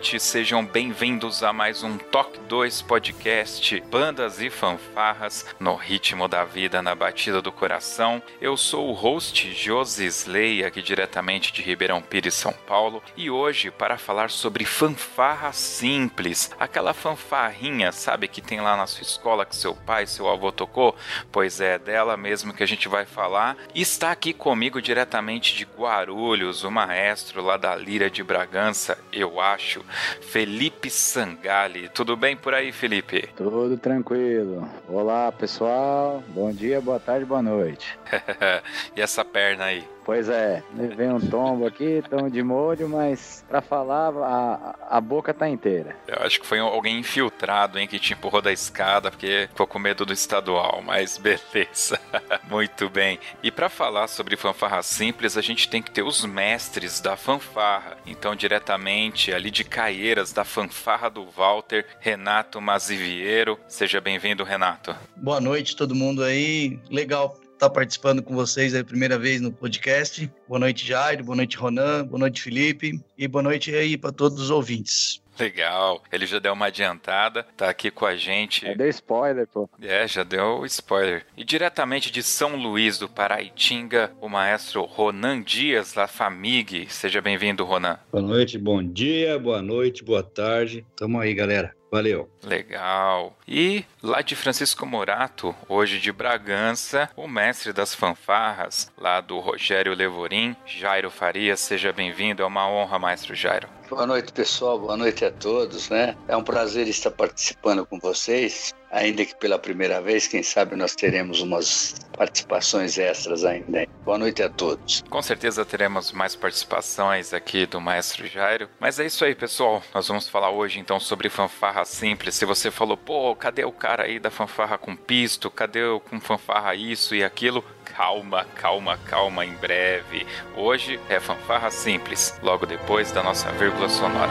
Noite, sejam bem-vindos a mais um Toque 2 Podcast, bandas e fanfarras no ritmo da vida, na batida do coração. Eu sou o host Josi Slay, aqui diretamente de Ribeirão Pires, São Paulo, e hoje para falar sobre fanfarra simples, aquela fanfarrinha, sabe, que tem lá na sua escola que seu pai, seu avô tocou? Pois é, dela mesmo que a gente vai falar. Está aqui comigo diretamente de Guarulhos, o maestro lá da Lira de Bragança, eu acho, Felipe Sangali. Tudo bem por aí, Felipe? Tudo tranquilo. Olá, pessoal. Bom dia, boa tarde, boa noite. e essa perna aí? Pois é, levei um tombo aqui, tombo de molho, mas para falar, a, a boca tá inteira. Eu acho que foi alguém infiltrado, hein, que te empurrou da escada porque ficou com medo do estadual, mas beleza. Muito bem. E para falar sobre fanfarra simples, a gente tem que ter os mestres da fanfarra. Então, diretamente ali de Caieiras, da fanfarra do Walter, Renato Maziviero. Seja bem-vindo, Renato. Boa noite, todo mundo aí. Legal estar tá participando com vocês a primeira vez no podcast. Boa noite, Jairo. Boa noite, Ronan. Boa noite, Felipe. E boa noite aí para todos os ouvintes. Legal. Ele já deu uma adiantada, tá aqui com a gente. Já deu spoiler, pô. É, já deu spoiler. E diretamente de São Luís do Paraitinga, o maestro Ronan Dias, Famig. Seja bem-vindo, Ronan. Boa noite, bom dia, boa noite, boa tarde. Tamo aí, galera. Valeu. Legal. E lá de Francisco Morato, hoje de Bragança, o mestre das fanfarras, lá do Rogério Levorim, Jairo Farias. Seja bem-vindo, é uma honra, maestro Jairo. Boa noite, pessoal. Boa noite a todos, né? É um prazer estar participando com vocês, ainda que pela primeira vez, quem sabe nós teremos umas participações extras ainda. Boa noite a todos. Com certeza teremos mais participações aqui do Maestro Jairo. Mas é isso aí, pessoal. Nós vamos falar hoje então sobre fanfarra simples. Se você falou, pô, cadê o cara aí da fanfarra com pisto? Cadê o com fanfarra isso e aquilo? calma, calma, calma em breve. Hoje é fanfarra simples, logo depois da nossa vírgula sonora.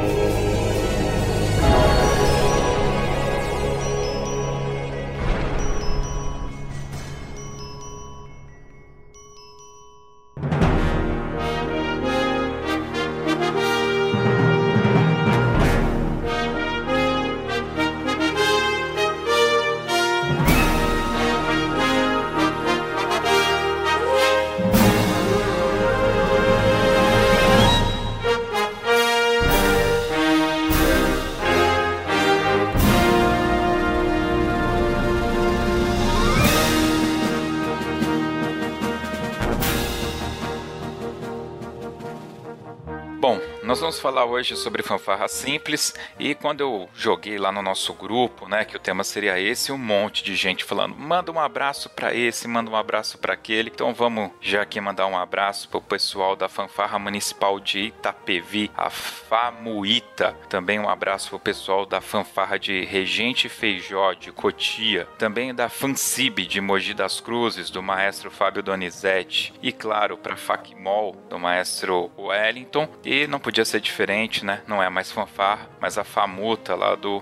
Hoje sobre fanfarra simples e quando eu joguei lá no nosso grupo, né, que o tema seria esse, um monte de gente falando, manda um abraço para esse, manda um abraço para aquele. Então vamos já aqui mandar um abraço pro pessoal da fanfarra municipal de Itapevi, a Famuita. Também um abraço pro pessoal da fanfarra de Regente Feijó de Cotia, também da Fancib de Mogi das Cruzes, do maestro Fábio Donizete e claro, para Facmol, do maestro Wellington. E não podia ser diferente, né? Não é mais fanfarra, mas a Famuta lá do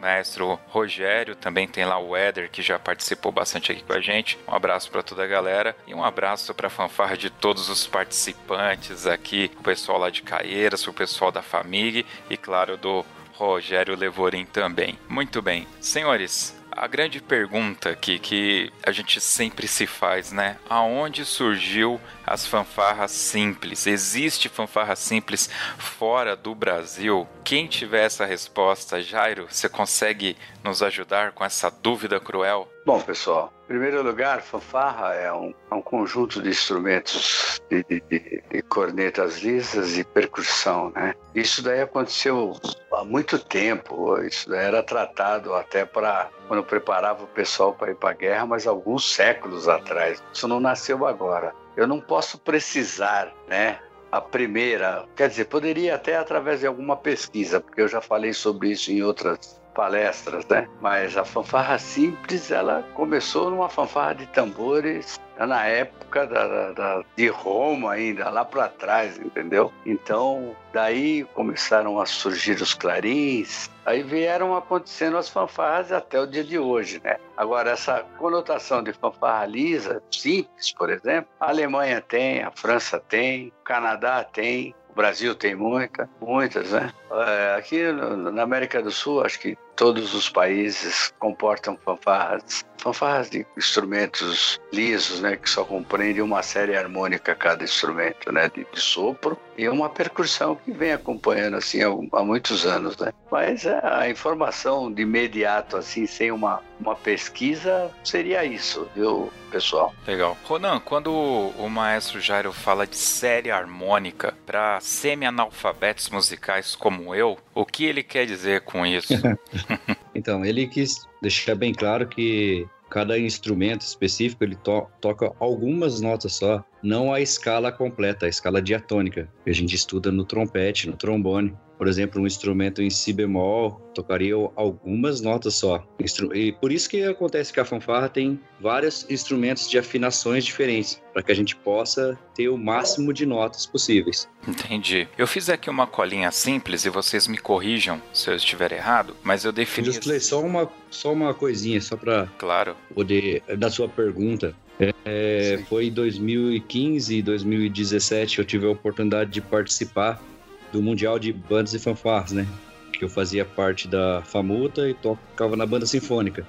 maestro Rogério, também tem lá o Éder que já participou bastante aqui com a gente. Um abraço para toda a galera e um abraço para a fanfarra de todos os participantes aqui, o pessoal lá de Caieiras, o pessoal da família e claro do Rogério Levorim também. Muito bem, senhores, a grande pergunta aqui que a gente sempre se faz, né? Aonde surgiu as fanfarras simples? Existe fanfarra simples fora do Brasil? Quem tiver essa resposta, Jairo, você consegue nos ajudar com essa dúvida cruel? Bom, pessoal, em primeiro lugar, fanfarra é um, é um conjunto de instrumentos de, de, de, cornetas lisas e percussão, né? Isso daí aconteceu há muito tempo, isso daí era tratado até para quando preparava o pessoal para ir para a guerra, mas alguns séculos atrás. Isso não nasceu agora. Eu não posso precisar, né? A primeira, quer dizer, poderia até através de alguma pesquisa, porque eu já falei sobre isso em outras palestras, né? Mas a fanfarra simples, ela começou numa fanfarra de tambores na época da, da, de Roma ainda, lá para trás, entendeu? Então, daí começaram a surgir os clarins, aí vieram acontecendo as fanfarras até o dia de hoje, né? Agora, essa conotação de fanfarra lisa, simples, por exemplo, a Alemanha tem, a França tem, o Canadá tem, o Brasil tem muita, muitas, né? É, aqui na América do Sul, acho que todos os países comportam fanfarras, fanfarras de instrumentos lisos, né, que só compreendem uma série harmônica cada instrumento, né, de, de sopro e uma percussão que vem acompanhando assim há, há muitos anos, né. Mas a informação de imediato assim, sem uma uma pesquisa, seria isso, viu, pessoal? Legal. Ronan, quando o maestro Jairo fala de série harmônica para semi-analfabetos musicais como eu, o que ele quer dizer com isso? então, ele quis deixar bem claro que cada instrumento específico ele to toca algumas notas só, não a escala completa, a escala diatônica, que a gente estuda no trompete, no trombone. Por exemplo, um instrumento em si bemol tocaria algumas notas só. E por isso que acontece que a fanfarra tem vários instrumentos de afinações diferentes, para que a gente possa ter o máximo de notas possíveis. Entendi. Eu fiz aqui uma colinha simples e vocês me corrijam se eu estiver errado, mas eu defini. Eu só uma, só uma coisinha, só para claro. poder da sua pergunta. É, foi em 2015 e 2017 eu tive a oportunidade de participar do Mundial de Bandas e Fanfarras, né? Que eu fazia parte da Famuta e tocava na banda sinfônica.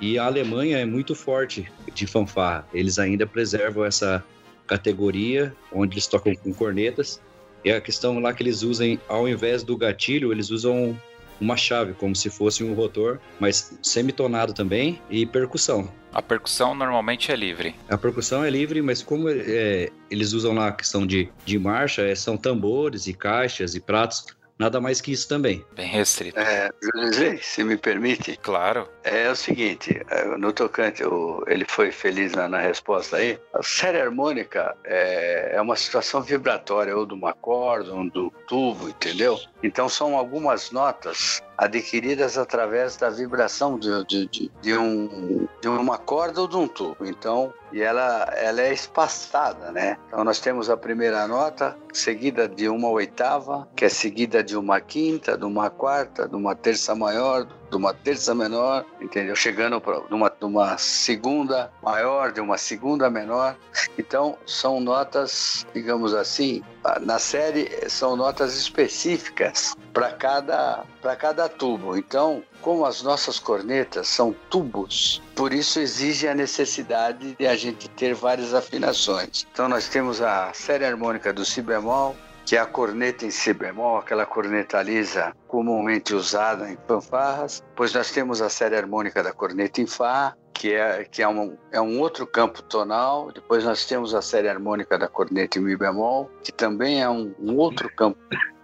E a Alemanha é muito forte de fanfarra. Eles ainda preservam essa categoria onde eles tocam com cornetas. E a questão lá que eles usam, ao invés do gatilho, eles usam uma chave, como se fosse um rotor, mas semitonado também e percussão. A percussão normalmente é livre. A percussão é livre, mas como é, eles usam lá a questão de, de marcha, é, são tambores e caixas e pratos, nada mais que isso também. Bem restrito. É, José, se me permite. Claro. É o seguinte, é, no tocante, ele foi feliz na, na resposta aí. A série harmônica é, é, uma situação vibratória, ou de uma corda, ou do tubo, entendeu? Então são algumas notas adquiridas através da vibração de, de, de, de, um, de uma corda ou de um tubo. Então, e ela, ela é espaçada, né? Então nós temos a primeira nota, seguida de uma oitava, que é seguida de uma quinta, de uma quarta, de uma terça maior, de uma terça menor, entendeu? Chegando para uma, uma segunda maior, de uma segunda menor. Então, são notas, digamos assim, na série são notas específicas para cada, cada tubo. Então, como as nossas cornetas são tubos, por isso exige a necessidade de a gente ter várias afinações. Então, nós temos a série harmônica do si bemol, que é a corneta em si bemol, aquela corneta lisa comumente usada em fanfarras. Pois nós temos a série harmônica da corneta em Fá, que é, que é, um, é um outro campo tonal. Depois nós temos a série harmônica da corneta em Mi bemol, que também é um, um outro campo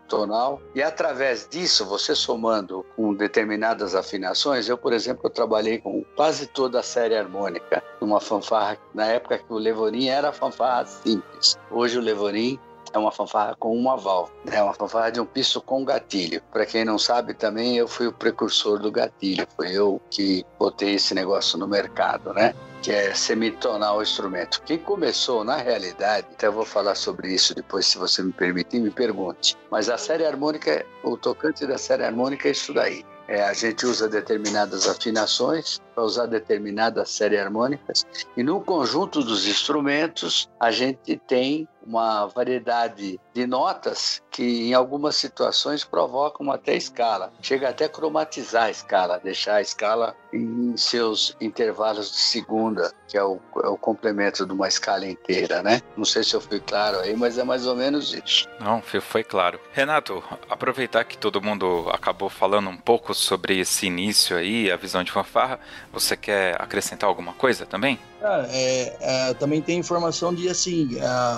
tonal, e através disso, você somando com determinadas afinações, eu, por exemplo, eu trabalhei com quase toda a série harmônica, numa fanfarra, na época que o Levorim era fanfarra simples. Hoje o Levorim é uma fanfarra com uma válvula, é uma fanfarra de um piso com gatilho. Para quem não sabe, também eu fui o precursor do gatilho, foi eu que botei esse negócio no mercado, né? que é semitonal o instrumento. Quem começou, na realidade, até vou falar sobre isso depois, se você me permitir, me pergunte. Mas a série harmônica, o tocante da série harmônica é isso daí. É, a gente usa determinadas afinações para usar determinadas séries harmônicas e no conjunto dos instrumentos a gente tem uma variedade de notas que em algumas situações provocam até escala. Chega até a cromatizar a escala, deixar a escala em seus intervalos de segunda, que é o, é o complemento de uma escala inteira, né? Não sei se eu fui claro aí, mas é mais ou menos isso. Não, foi claro. Renato, aproveitar que todo mundo acabou falando um pouco sobre esse início aí, a visão de fanfarra, você quer acrescentar alguma coisa também? Cara, é, é, também tem informação de assim,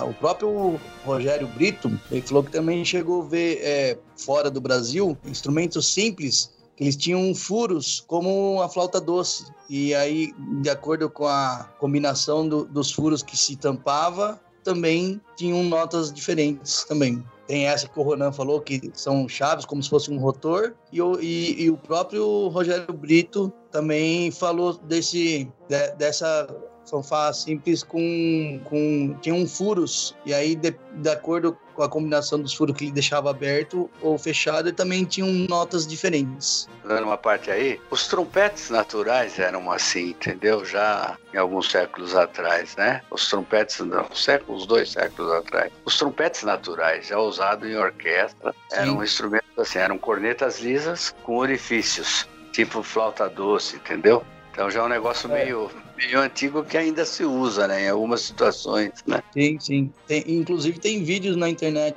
o próprio Rogério Brito, ele falou que também chegou a ver é, fora do Brasil instrumentos simples que eles tinham furos como a flauta doce. E aí, de acordo com a combinação do, dos furos que se tampava, também tinham notas diferentes também. Tem essa que o Ronan falou, que são chaves, como se fosse um rotor. E, e, e o próprio Rogério Brito também falou desse, de, dessa fanfarra simples com, com tinham furos e aí de, de acordo com a combinação dos furos que ele deixava aberto ou fechado, ele também tinham notas diferentes. Dando uma parte aí, os trompetes naturais eram assim, entendeu? Já em alguns séculos atrás, né? Os trompetes, não, séculos, dois séculos atrás. Os trompetes naturais, já usados em orquestra, Sim. eram instrumentos assim, eram cornetas lisas com orifícios, tipo flauta doce, entendeu? Então já é um negócio é. meio meio antigo que ainda se usa, né? Em algumas situações, né? Sim, sim. Tem, inclusive tem vídeos na internet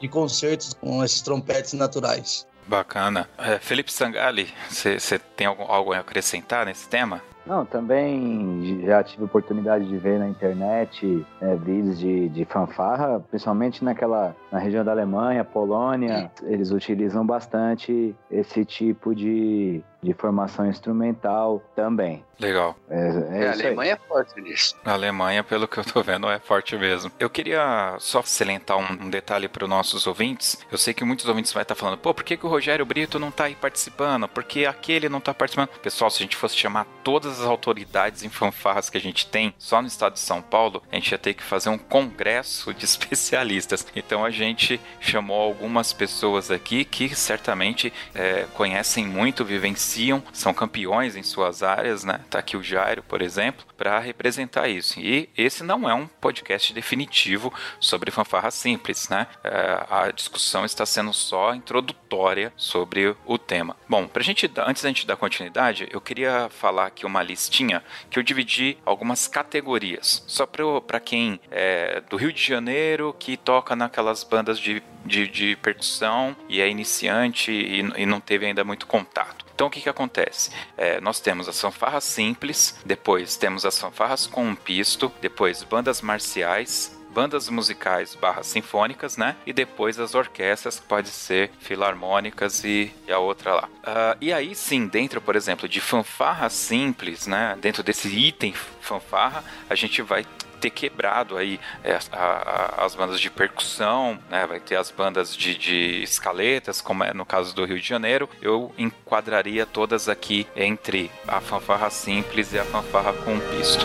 de concertos com esses trompetes naturais. Bacana. É, Felipe Sangali, você tem algo, algo a acrescentar nesse tema? Não, também já tive oportunidade de ver na internet é, vídeos de, de fanfarra, principalmente naquela na região da Alemanha, Polônia, eles utilizam bastante esse tipo de, de formação instrumental também. Legal. É, é, é a Alemanha aí. é forte nisso. A Alemanha, pelo que eu tô vendo, é forte mesmo. Eu queria só salientar um, um detalhe para os nossos ouvintes. Eu sei que muitos ouvintes vão estar falando, pô, por que, que o Rogério Brito não tá aí participando? Por que aquele não tá participando? Pessoal, se a gente fosse chamar todas as autoridades em fanfarras que a gente tem só no estado de São Paulo, a gente ia ter que fazer um congresso de especialistas. Então a gente chamou algumas pessoas aqui que certamente é, conhecem muito, vivenciam, são campeões em suas áreas, né? Tá aqui o Jairo, por exemplo, para representar isso. E esse não é um podcast definitivo sobre fanfarra simples, né? É, a discussão está sendo só introdutória sobre o tema. Bom, pra gente, antes da gente dar continuidade, eu queria falar aqui uma listinha que eu dividi algumas categorias, só para quem é do Rio de Janeiro que toca naquelas bandas de de, de, de percussão e é iniciante e, e, não teve ainda muito contato. Então o que, que acontece? É, nós temos as fanfarras simples, depois temos as fanfarras com um pisto, depois bandas marciais, bandas musicais barra sinfônicas, né? E depois as orquestras, que pode ser filarmônicas e, e a outra lá. Uh, e aí sim, dentro, por exemplo, de fanfarra simples, né? Dentro desse item fanfarra, a gente vai ter quebrado aí é, a, a, as bandas de percussão, né? Vai ter as bandas de, de escaletas, como é no caso do Rio de Janeiro. Eu enquadraria todas aqui entre a fanfarra simples e a fanfarra com pisto.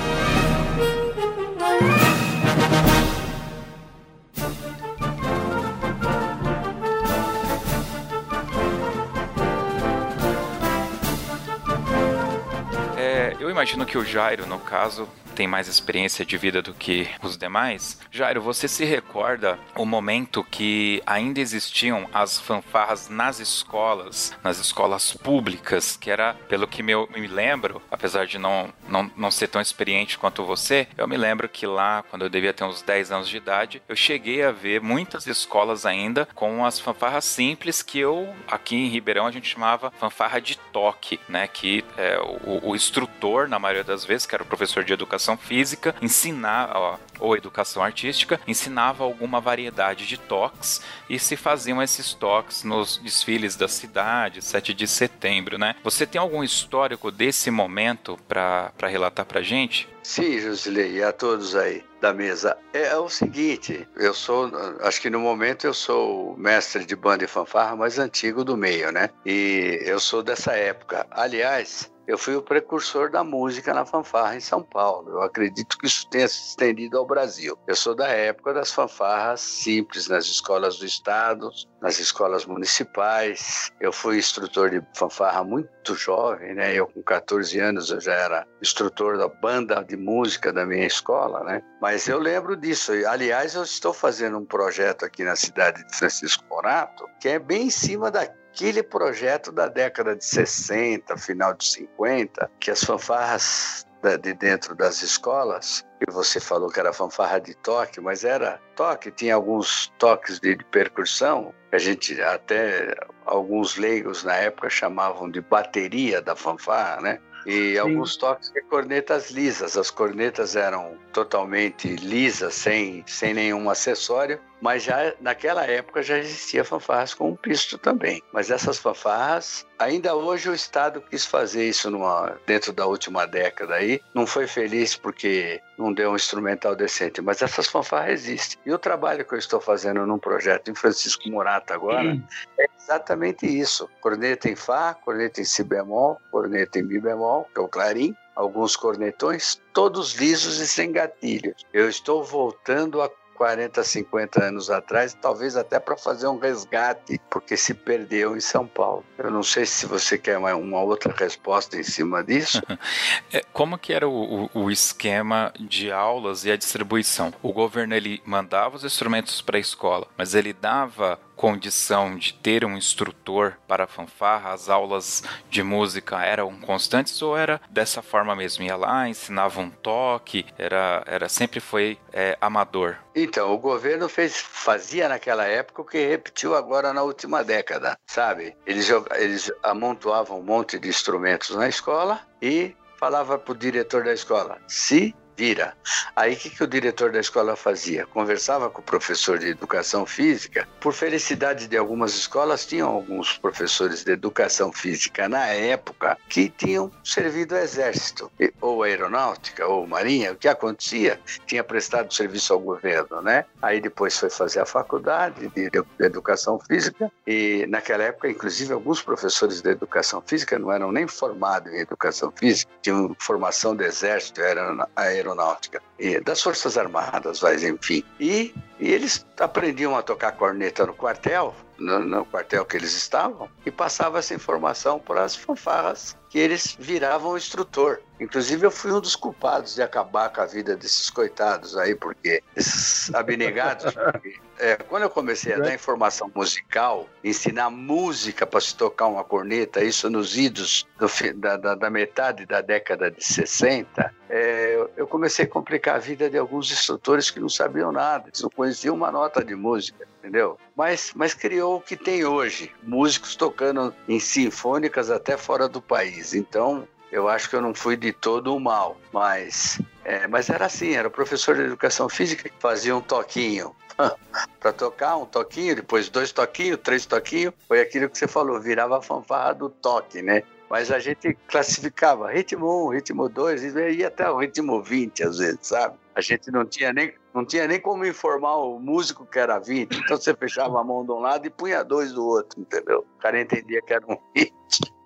Imagino que o Jairo, no caso, tem mais experiência de vida do que os demais. Jairo, você se recorda o momento que ainda existiam as fanfarras nas escolas, nas escolas públicas, que era, pelo que eu me lembro, apesar de não, não, não ser tão experiente quanto você, eu me lembro que lá, quando eu devia ter uns 10 anos de idade, eu cheguei a ver muitas escolas ainda com as fanfarras simples que eu, aqui em Ribeirão, a gente chamava fanfarra de toque, né? Que é, o, o instrutor, na maioria das vezes, que era o professor de educação física, ensinava, ou educação artística, ensinava alguma variedade de toques e se faziam esses toques nos desfiles da cidade, 7 de setembro, né? Você tem algum histórico desse momento para relatar pra gente? Sim, Josilei, e a todos aí da mesa. É, é, o seguinte, eu sou, acho que no momento eu sou o mestre de banda e fanfarra mais antigo do meio, né? E eu sou dessa época. Aliás, eu fui o precursor da música na fanfarra em São Paulo. Eu acredito que isso tenha se estendido ao Brasil. Eu sou da época das fanfarras simples nas escolas do estado, nas escolas municipais. Eu fui instrutor de fanfarra muito jovem, né? Eu com 14 anos eu já era instrutor da banda de música da minha escola, né? Mas eu lembro disso. Aliás, eu estou fazendo um projeto aqui na cidade de Francisco Morato, que é bem em cima daqui aquele projeto da década de 60, final de 50, que as fanfarras de dentro das escolas, que você falou que era fanfarra de toque, mas era toque, tinha alguns toques de, de percussão, a gente até alguns leigos na época chamavam de bateria da fanfarra, né? E Sim. alguns toques de cornetas lisas. As cornetas eram totalmente lisas, sem, sem nenhum acessório, mas já naquela época já existia fanfarras com um pisto também. Mas essas fanfarras, ainda hoje o Estado quis fazer isso numa, dentro da última década aí, não foi feliz porque não deu um instrumental decente, mas essas fanfarras existem. E o trabalho que eu estou fazendo num projeto em Francisco Murata agora hum. é exatamente isso. Corneta em Fá, corneta em Si bemol, corneta em Mi bemol, que é o clarim, alguns cornetões, todos lisos e sem gatilhos. Eu estou voltando a 40, 50 anos atrás, talvez até para fazer um resgate, porque se perdeu em São Paulo. Eu não sei se você quer uma, uma outra resposta em cima disso. É, como que era o, o, esquema de aulas e a distribuição? O governo ele mandava os instrumentos para a escola, mas ele dava condição de ter um instrutor para fanfarra, as aulas de música eram constantes ou era dessa forma mesmo? Ia lá, ensinava um toque, era, era sempre foi é, amador? Então, o governo fez, fazia naquela época o que repetiu agora na última década, sabe? Eles, eles amontoavam um monte de instrumentos na escola e falava para o diretor da escola: se vira. Aí o que, que o diretor da escola fazia? Conversava com o professor de educação física. Por felicidade de algumas escolas, tinham alguns professores de educação física na época que tinham servido ao exército, ou aeronáutica, ou marinha. O que acontecia? Tinha prestado serviço ao governo, né? Aí depois foi fazer a faculdade de, de educação física e naquela época, inclusive, alguns professores de educação física não eram nem formados em educação física, tinham formação do exército, eram aeronáutica aeronáutica, e das Forças Armadas, mas enfim. E, e eles aprendiam a tocar corneta no quartel, no, no, quartel que eles estavam, e passava essa informação para as fanfarras que eles viravam instrutor. Inclusive, eu fui um dos culpados de acabar com a vida desses coitados aí, porque esses abnegados. é, quando eu comecei a dar informação musical, ensinar música para se tocar uma corneta, isso nos idos do, da, da, da, metade da década de 60, é, eu comecei a complicar a vida de alguns instrutores que não sabiam nada, não conheciam uma nota de música, entendeu? Mas, mas criou o que tem hoje, músicos tocando em sinfônicas até fora do país. Então, eu acho que eu não fui de todo mal, mas, é, mas era assim, era o professor de educação física que fazia um toquinho. para tocar um toquinho, depois dois toquinhos, três toquinhos, foi aquilo que você falou, virava a fanfarra do toque, né? Mas a gente classificava ritmo 1, ritmo 2, e ia até o ritmo 20 às vezes, sabe? A gente não tinha nem, não tinha nem como informar o músico que era 20, então você fechava a mão de um lado e punha dois do outro, entendeu? O cara entendia que era um hit.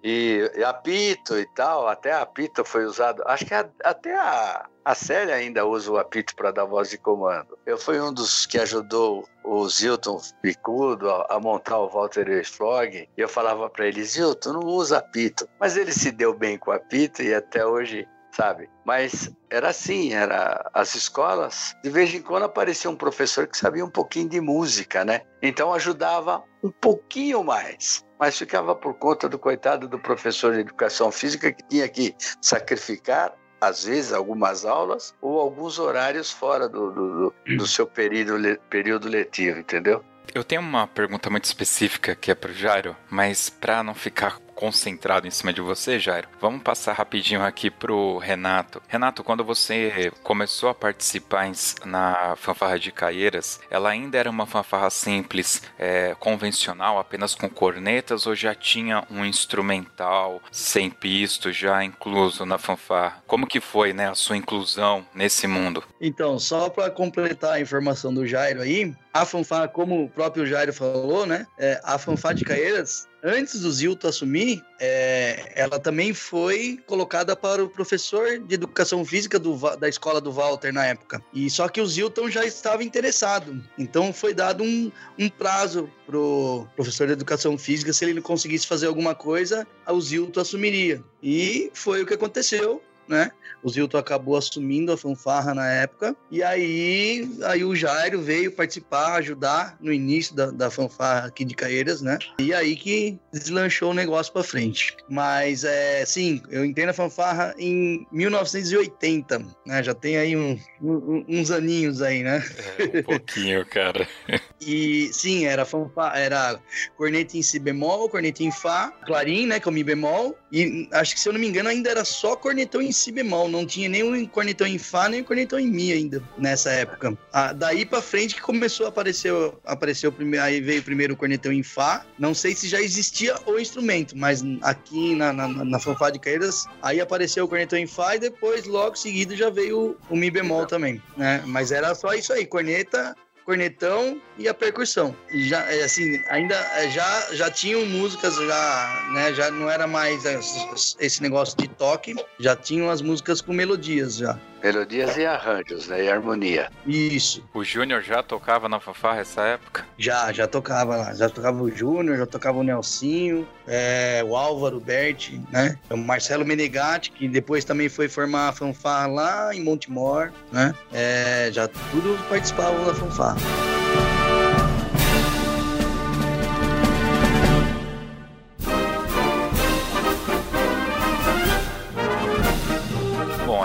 E, e apito e tal, até apito foi usado. Acho que a, até a, a Célia ainda usa o apito para dar voz de comando. Eu fui um dos que ajudou o Zilton Picudo a, a montar o Walter Flog. E eu falava para ele: Zilton, não usa apito. Mas ele se deu bem com o apito e até hoje sabe? Mas era assim, era as escolas, de vez em quando aparecia um professor que sabia um pouquinho de música, né? Então ajudava um pouquinho mais mas ficava por conta do coitado do professor de educação física que tinha que sacrificar às vezes algumas aulas ou alguns horários fora do, do, do seu período, período letivo, entendeu? Eu tenho uma pergunta muito específica que é para o Jairo, mas para não ficar concentrado em cima de você, Jairo. Vamos passar rapidinho aqui pro Renato. Renato, quando você começou a participar na fanfarra de Caieiras, ela ainda era uma fanfarra simples, é, convencional, apenas com cornetas, ou já tinha um instrumental sem pisto já incluso na fanfarra? Como que foi, né, a sua inclusão nesse mundo? Então, só para completar a informação do Jairo aí, a fanfarra, como o próprio Jairo falou, né, é, a fanfarra de Caieiras antes do Zilto assumir, é, ela também foi colocada para o professor de educação física do, da escola do Walter na época. E só que o Zilton já estava interessado. Então foi dado um, um prazo pro professor de educação física, se ele não conseguisse fazer alguma coisa, o Zilton assumiria. E foi o que aconteceu né? O Zilton acabou assumindo a fanfarra na época. E aí, aí o Jairo veio participar, ajudar no início da, da fanfarra aqui de Caeiras, né? E aí que deslanchou o negócio para frente. Mas, é, sim, eu entrei na fanfarra em 1980, né? Já tem aí um, um, uns aninhos aí, né? É, um pouquinho, cara. e, sim, era fanfarra, era corneta em si bemol, corneta em fá, clarim, né? Com mi bemol. E acho que, se eu não me engano, ainda era só cornetão em si bemol, não tinha o cornetão em Fá, nem cornetão em Mi ainda, nessa época. Ah, daí pra frente que começou a aparecer, apareceu primeiro, aí veio primeiro o cornetão em Fá. Não sei se já existia o instrumento, mas aqui na, na, na fanfá de Caídas, aí apareceu o cornetão em Fá e depois, logo seguido, já veio o Mi bemol também, né? Mas era só isso aí, corneta, cornetão e a percussão. Já, é, assim, ainda é, já, já tinham músicas, já, né, já não era mais esse negócio de toque, já tinham as músicas com melodias já. Melodias e arranjos, né? E harmonia. Isso. O Júnior já tocava na fanfarra essa época? Já, já tocava lá. Já tocava o Júnior, já tocava o Nelsinho, é, o Álvaro Berti, né? O Marcelo Menegatti, que depois também foi formar a fanfarra lá em Montemor, né? É, já tudo participavam da fanfarra.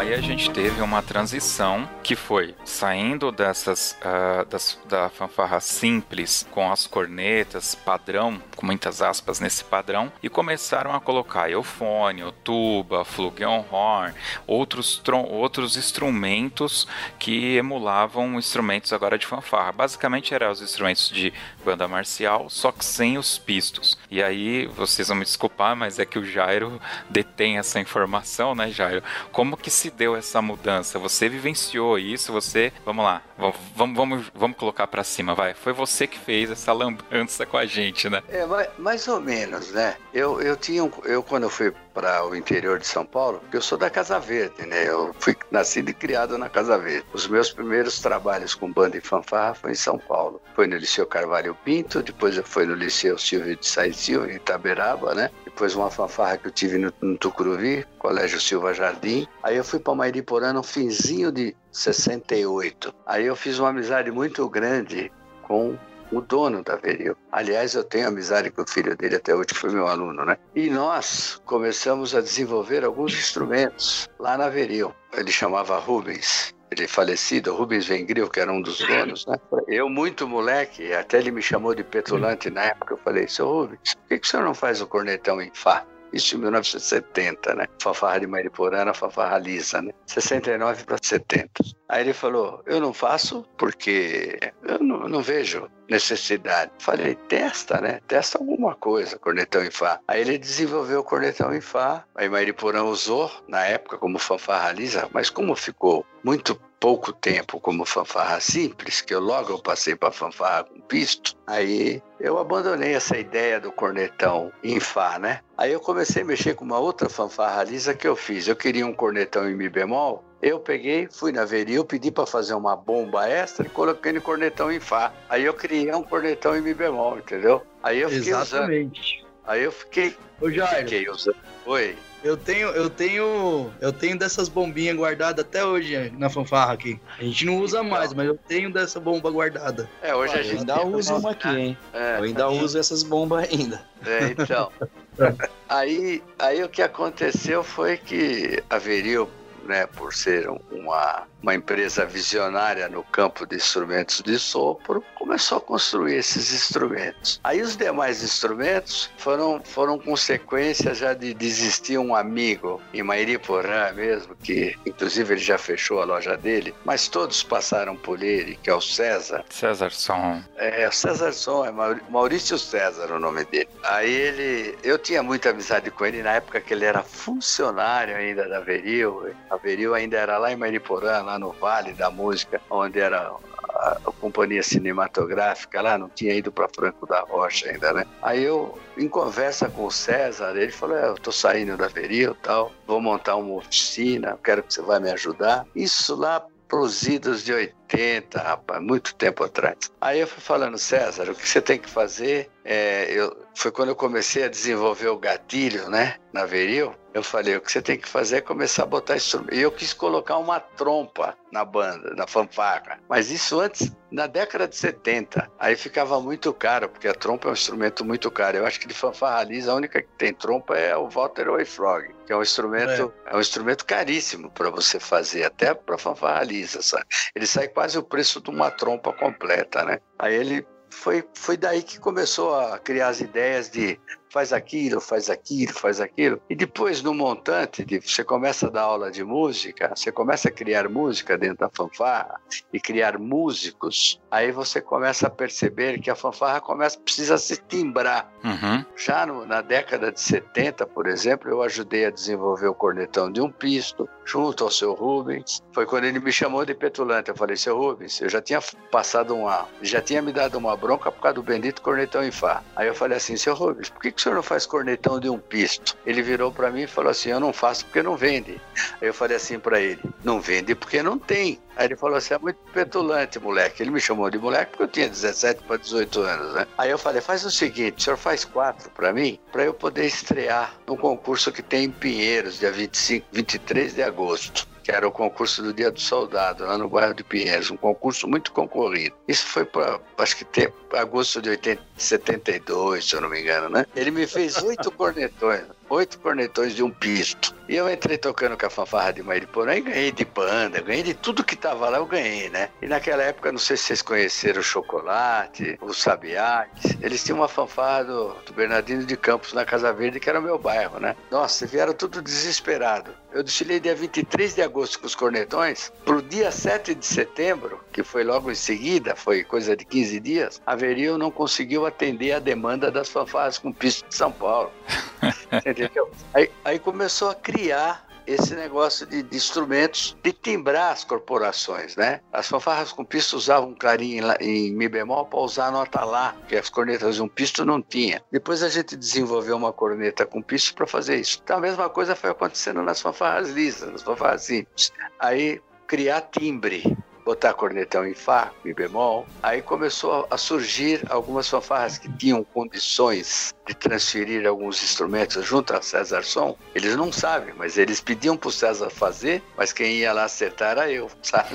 aí a gente teve uma transição que foi saindo dessas uh, das, da fanfarra simples com as cornetas padrão, com muitas aspas nesse padrão, e começaram a colocar eufônio, tuba, flugelhorn, outros outros instrumentos que emulavam instrumentos agora de fanfarra. Basicamente eram os instrumentos de banda marcial, só que sem os pistos. E aí vocês vão me desculpar, mas é que o Jairo detém essa informação, né, Jairo? Como que se deu essa mudança? Você vivenciou isso, você. Vamos lá, vamos, vamos, vamos colocar para cima, vai. Foi você que fez essa lambança com a gente, né? É, mais, mais ou menos, né? Eu, eu tinha um, eu quando eu fui para o interior de São Paulo, porque eu sou da Casa Verde, né? Eu fui nascido e criado na Casa Verde. Os meus primeiros trabalhos com banda e fanfarra foi em São Paulo. Foi no Liceu Carvalho Pinto, depois eu fui no Liceu Silvio de Saí Silva, em Itaberaba, né? Depois uma fanfarra que eu tive no, no Tucuruvi, Colégio Silva Jardim. Aí eu fui para Mairiporã no finzinho de 68. Aí eu fiz uma amizade muito grande com o dono da Veril. Aliás, eu tenho amizade com o filho dele até hoje, que foi meu aluno, né? E nós começamos a desenvolver alguns instrumentos lá na Veril. Ele chamava Rubens ele é falecido, Rubens Vengril, que era um dos donos, né? Eu, muito moleque, até ele me chamou de petulante na época, eu falei, seu Rubens, por que, que o senhor não faz o cornetão em Fá? Isso em 1970, né? Fanfarra de Mariporana, fanfarra lisa, né? 69 para 70. Aí ele falou: Eu não faço porque eu não, não, vejo necessidade. Falei: Testa, né? Testa alguma coisa, cornetão em Fá. Aí ele desenvolveu o cornetão em Fá. Aí Mariporã usou, na época, como fanfarra lisa, mas como ficou muito pouco tempo como fanfarra simples, que eu logo eu passei para fanfarra com pisto, aí eu abandonei essa ideia do cornetão em Fá, né? Aí eu comecei a mexer com uma outra fanfarra lisa que eu fiz. Eu queria um cornetão em Mi bemol, eu peguei, fui na Veril, pedi para fazer uma bomba extra e coloquei no cornetão em Fá. Aí eu criei um cornetão em Mi bemol, entendeu? Aí eu fiquei Exatamente. usando. Aí eu fiquei. Ô, Jair. Fiquei usando. Oi. Eu tenho, eu tenho, eu tenho dessas bombinhas guardadas até hoje na fanfarra aqui. A gente não usa mais, mas eu tenho dessa bomba guardada. É, hoje a gente ainda usa uma aqui, hein? É, eu ainda uso essas bombas ainda. É, então. aí, aí o que aconteceu foi que a Veril né, por ser uma, uma empresa visionária no campo de instrumentos de sopro, começou a construir esses instrumentos. Aí os demais instrumentos foram, foram consequência já de desistir um amigo em Mairiporã mesmo, que inclusive ele já fechou a loja dele, mas todos passaram por ele, que é o César. César Som. É, o César Som, é Maurício César o nome dele. Aí ele, eu tinha muita amizade com ele na época que ele era funcionário ainda da Veril. A Veril ainda era lá em Mariporã, lá no Vale da Música, onde era a, a, companhia cinematográfica lá, não tinha ido para Franco da Rocha ainda, né? Aí eu, em conversa com o César, ele falou: é, Eu tô saindo da Veril tal, vou montar uma oficina, quero que você vai me ajudar. Isso lá pros idos de 80, rapaz, muito tempo atrás. Aí eu fui falando, César, o que você tem que fazer? É, eu, foi quando eu comecei a desenvolver o gatilho, né, na Veril. Eu falei, o que você tem que fazer é começar a botar instrumento. E eu quis colocar uma trompa na banda, na fanfarra. Mas isso antes, na década de 70. Aí ficava muito caro, porque a trompa é um instrumento muito caro. Eu acho que de fanfarra lisa, a única que tem trompa é o Walter Frog, que é um instrumento, é. é um instrumento caríssimo para você fazer, até para fanfarra lisa, sabe? Ele sai quase o preço de uma trompa completa, né? Aí ele foi, foi daí que começou a criar as ideias de faz aquilo, faz aquilo, faz aquilo. E depois, no montante, de, você começa a dar aula de música, você começa a criar música dentro da fanfarra e criar músicos, aí você começa a perceber que a fanfarra começa, precisa se timbrar. Uhum. Já no, na década de 70, por exemplo, eu ajudei a desenvolver o cornetão de um pisto, junto ao seu Rubens. Foi quando ele me chamou de petulante. Eu falei, seu Rubens, eu já tinha passado uma. já tinha me dado uma bronca por causa do bendito cornetão em Fá. Aí eu falei assim, seu Rubens, por que, que o senhor não faz cornetão de um pisto? Ele virou para mim e falou assim: eu não faço porque não vende. Aí eu falei assim para ele: não vende porque não tem. Aí ele falou assim: é muito petulante, moleque. Ele me chamou de moleque porque eu tinha 17 para 18 anos, né? Aí eu falei: faz o seguinte, o senhor faz quatro para mim, para eu poder estrear no concurso que tem em Pinheiros, dia 25, 23 de agosto que era o concurso do Dia do Soldado, lá no bairro de Pinheiros, um concurso muito concorrido. Isso foi para, acho que, ter, agosto de 80, 72, se eu não me engano, né? Ele me fez oito cornetões oito cornetões de um pisto. E eu entrei tocando com a fanfarra de Mairiporã e ganhei de banda, ganhei de tudo que tava lá, eu ganhei, né? E naquela época, não sei se vocês conheceram o Chocolate, o Sabiates, eles tinham uma fanfarra do, do Bernardino de Campos na Casa Verde, que era o meu bairro, né? Nossa, vieram tudo desesperado. Eu desfilei dia 23 de agosto com os cornetões, pro dia 7 de setembro, que foi logo em seguida, foi coisa de 15 dias, a Veril não conseguiu atender a demanda das fanfarras com pisto de São Paulo. Entendeu? Aí, aí começou a criar esse negócio de, de, instrumentos de timbrar as corporações, né? As fanfarras com pisto usavam um clarim em, em mi bemol para usar a nota lá, que as cornetas de um pisto não tinha. Depois a gente desenvolveu uma corneta com pisto para fazer isso. Então a mesma coisa foi acontecendo nas fanfarras lisas, nas fanfarras simples. Aí criar timbre botar cornetão em Fá, Mi bemol. Aí começou a surgir algumas fanfarras que tinham condições de transferir alguns instrumentos junto a César Som. Eles não sabem, mas eles pediam para o César fazer, mas quem ia lá acertar era eu, sabe?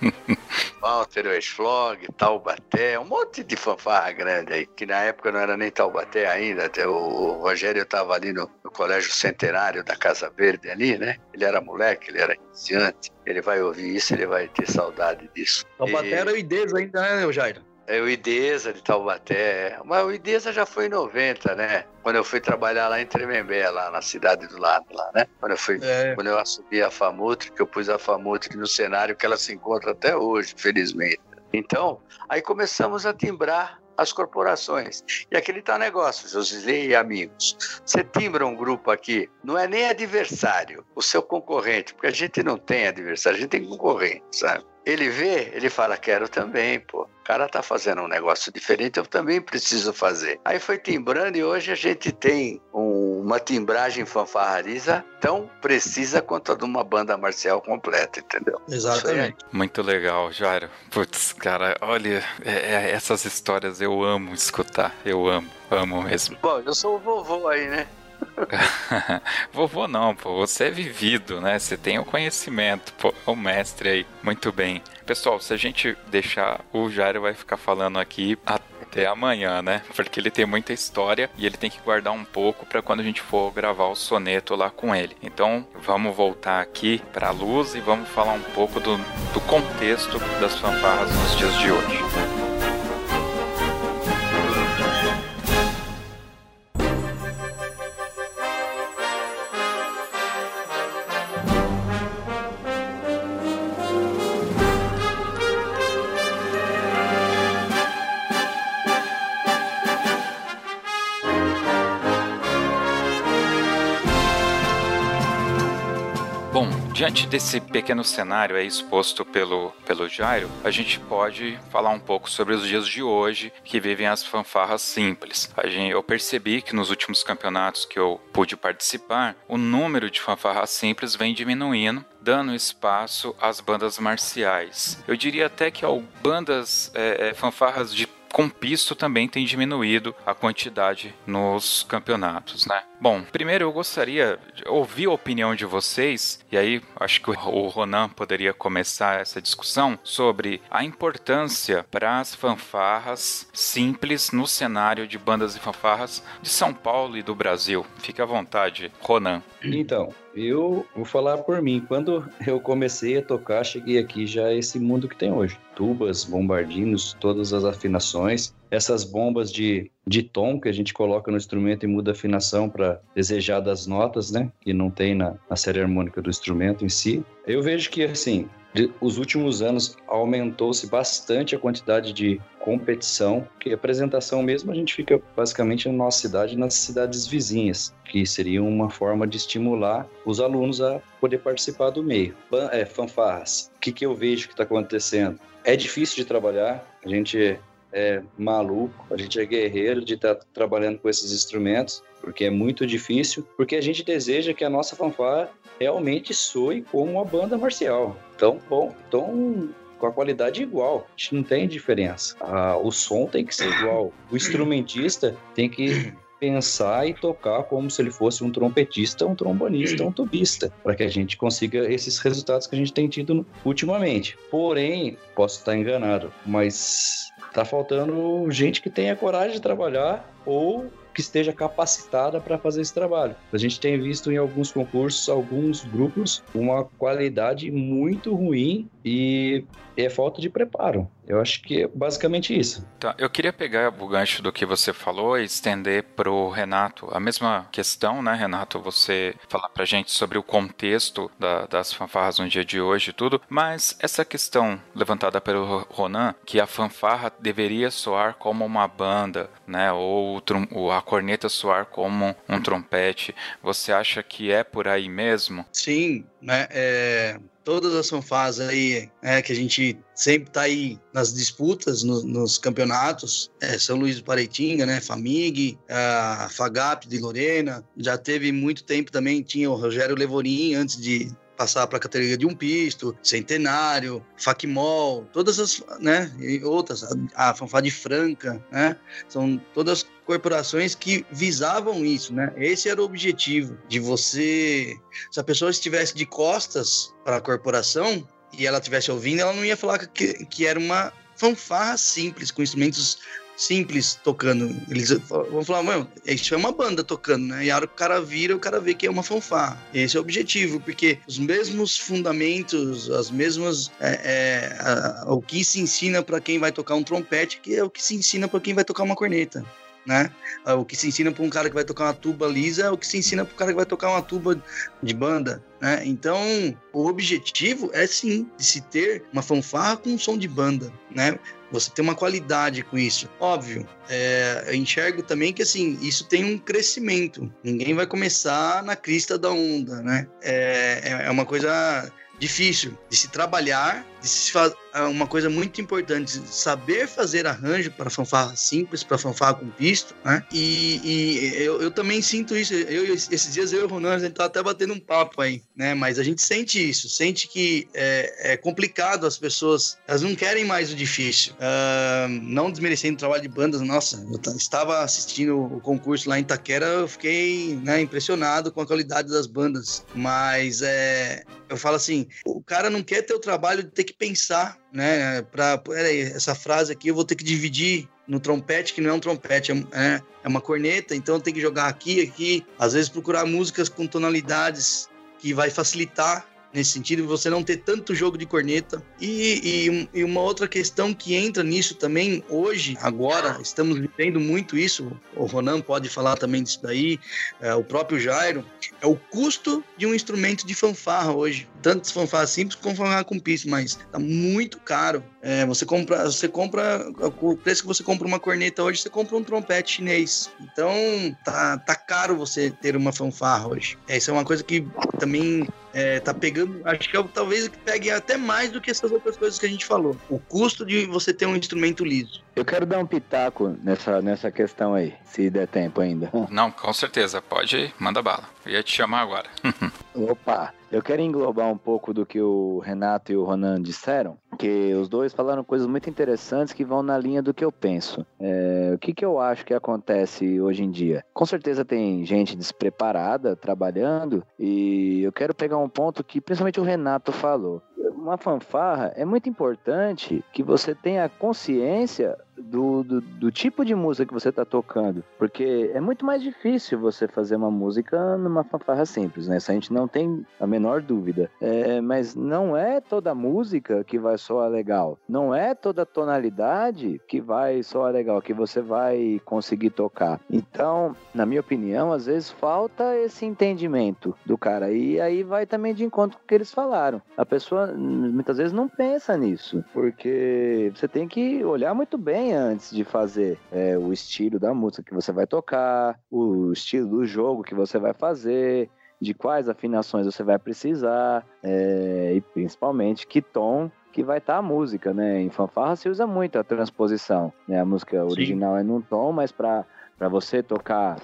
Walter Westflog, Taubaté, um monte de fanfarra grande aí, que na época não era nem Taubaté ainda, até o Rogério estava ali no, no, Colégio Centenário da Casa Verde ali, né? Ele era moleque, ele era iniciante, ele vai ouvir isso, ele vai ter saudade disso. Taubaté e... era o IDES ainda, né, Jairo? É o Idesa de Taubaté. Mas o Idesa já foi em 90, né? Quando eu fui trabalhar lá em Tremembé, lá na cidade do lado, lá, né? Quando eu fui, é. quando eu assumi a Famutri, que eu pus a Famutri no cenário que ela se encontra até hoje, felizmente. Então, aí começamos a timbrar as corporações. E aquele tá negócio, Josilei e amigos. Você timbra um grupo aqui, não é nem adversário, o seu concorrente, porque a gente não tem adversário, a gente tem concorrente, sabe? Ele vê, ele fala, quero também, pô. O cara tá fazendo um negócio diferente, eu também preciso fazer. Aí foi timbrando e hoje a gente tem um, uma timbragem fanfarrariza tão precisa quanto a de uma banda marcial completa, entendeu? Exatamente. Muito legal, Jairo. Putz, cara, olha, é, é, essas histórias eu amo escutar. Eu amo, amo mesmo. Bom, eu sou o vovô aí, né? Vovô não, pô, você é vivido, né? Você tem o conhecimento, pô, é o mestre aí. Muito bem. Pessoal, se a gente deixar, o Jairo vai ficar falando aqui até amanhã, né? Porque ele tem muita história e ele tem que guardar um pouco para quando a gente for gravar o soneto lá com ele. Então, vamos voltar aqui para a luz e vamos falar um pouco do, do contexto das fanfarras nos dias de hoje. Diante desse pequeno cenário aí exposto pelo, pelo Jairo, a gente pode falar um pouco sobre os dias de hoje que vivem as fanfarras simples. Gente, eu percebi que nos últimos campeonatos que eu pude participar, o número de fanfarras simples vem diminuindo dando espaço às bandas marciais. Eu diria até que ó, bandas, é, é, fanfarras de com pisto também tem diminuído a quantidade nos campeonatos, né? Bom, primeiro eu gostaria de ouvir a opinião de vocês, e aí acho que o Ronan poderia começar essa discussão sobre a importância para as fanfarras simples no cenário de bandas e fanfarras de São Paulo e do Brasil. Fique à vontade, Ronan. Então, eu vou falar por mim. Quando eu comecei a tocar, cheguei aqui já esse mundo que tem hoje. Tubas, bombardinos, todas as afinações. Essas bombas de, de tom que a gente coloca no instrumento e muda a afinação para desejar das notas, né? Que não tem na, na série harmônica do instrumento em si. Eu vejo que, assim, de, os últimos anos aumentou-se bastante a quantidade de competição, que apresentação mesmo a gente fica basicamente na nossa cidade nas cidades vizinhas, que seria uma forma de estimular os alunos a poder participar do meio. É, fanfarras, o que, que eu vejo que está acontecendo? É difícil de trabalhar, a gente é maluco, a gente é guerreiro de estar tá trabalhando com esses instrumentos, porque é muito difícil, porque a gente deseja que a nossa fanfarra realmente soe como uma banda marcial. Então, bom, então com a qualidade igual. A gente não tem diferença. Ah, o som tem que ser igual. O instrumentista tem que pensar e tocar como se ele fosse um trompetista, um trombonista, um tubista, para que a gente consiga esses resultados que a gente tem tido ultimamente. Porém, posso estar enganado, mas tá faltando gente que tenha coragem de trabalhar ou que esteja capacitada para fazer esse trabalho. A gente tem visto em alguns concursos, alguns grupos, uma qualidade muito ruim e é falta de preparo. Eu acho que é basicamente isso. Tá, eu queria pegar o gancho do que você falou e estender para o Renato a mesma questão, né, Renato? Você falar para gente sobre o contexto da, das fanfarras no dia de hoje e tudo, mas essa questão levantada pelo Ronan, que a fanfarra deveria soar como uma banda, né, ou a corneta soar como um trompete, você acha que é por aí mesmo? Sim, né? É, todas as fanfarras aí é, que a gente sempre tá aí nas disputas, no, nos campeonatos, é, São Luís do Pareitinga, né, Famig, a Fagap de Lorena, já teve muito tempo também, tinha o Rogério Levorin antes de passar para a categoria de um pisto, Centenário, Facmol, todas as, né, e outras, a, a de Franca, né, são todas corporações que visavam isso, né? Esse era o objetivo de você, se a pessoa estivesse de costas para a corporação e ela estivesse ouvindo, ela não ia falar que, que era uma fanfarra simples, com instrumentos simples tocando. Eles vão falar, mano, isso é uma banda tocando, né? E a hora que o cara vira, o cara vê que é uma fanfarra. Esse é o objetivo, porque os mesmos fundamentos, as mesmas. É, é, a, o que se ensina para quem vai tocar um trompete, que é o que se ensina para quem vai tocar uma corneta. Né? O que se ensina para um cara que vai tocar uma tuba lisa é o que se ensina para o cara que vai tocar uma tuba de banda. Né? Então, o objetivo é sim de se ter uma fanfarra com um som de banda. Né? Você tem uma qualidade com isso. Óbvio, é, eu enxergo também que assim, isso tem um crescimento. Ninguém vai começar na crista da onda, né? É, é, é uma coisa difícil de se trabalhar, de se fazer é uma coisa muito importante, saber fazer arranjo para fanfarra simples, para fanfarra com pisto, né? E, e eu, eu, também sinto isso. Eu, esses dias eu e o Ronan, a gente tá até batendo um papo aí, né? Mas a gente sente isso, sente que é, é complicado as pessoas, elas não querem mais o difícil. Uh, não desmerecendo o trabalho de bandas, nossa, eu estava assistindo o concurso lá em Itaquera, eu fiquei né, impressionado com a qualidade das bandas. Mas é, eu falo assim, o cara não quer ter o trabalho de ter que pensar, né? Para peraí, essa frase aqui eu vou ter que dividir no trompete, que não é um trompete, é, é uma corneta, então tem que jogar aqui, aqui. Às vezes procurar músicas com tonalidades que vai facilitar nesse sentido, você não ter tanto jogo de corneta. E, e, e, uma outra questão que entra nisso também, hoje, agora, estamos vivendo muito isso, o Ronan pode falar também disso daí, é, o próprio Jairo, é o custo de um instrumento de fanfarra hoje. Tanto fanfarra simples como fanfarra com piso, mas tá muito caro. É, você compra, você compra, o preço que você compra uma corneta hoje, você compra um trompete chinês. Então, tá, tá caro você ter uma fanfarra hoje. Isso é uma coisa que também é, tá pegando, acho que é, talvez que pegue até mais do que essas outras coisas que a gente falou. O custo de você ter um instrumento liso. Eu quero dar um pitaco nessa, nessa questão aí, se der tempo ainda. Não, com certeza. Pode ir, manda bala. Eu ia te chamar agora. Opa, eu quero englobar um pouco do que o Renato e o Ronan disseram, que os dois falaram coisas muito interessantes que vão na linha do que eu penso. É, o que, que eu acho que acontece hoje em dia? Com certeza tem gente despreparada trabalhando, e eu quero pegar um ponto que principalmente o Renato falou. Uma fanfarra é muito importante que você tenha consciência do, do, do, tipo de música que você está tocando. Porque é muito mais difícil você fazer uma música numa fanfarra simples, né? Isso a gente não tem a menor dúvida. É, mas não é toda música que vai soar legal. Não é toda tonalidade que vai soar legal, que você vai conseguir tocar. Então, na minha opinião, às vezes falta esse entendimento do cara. E aí vai também de encontro com o que eles falaram. A pessoa muitas vezes não pensa nisso, porque você tem que olhar muito bem antes de fazer é, o estilo da música que você vai tocar, o estilo do jogo que você vai fazer, de quais afinações você vai precisar, é, e principalmente que tom que vai estar tá a música, né? Em fanfarra se usa muito a transposição, né? A música original Sim. é num tom, mas para você tocar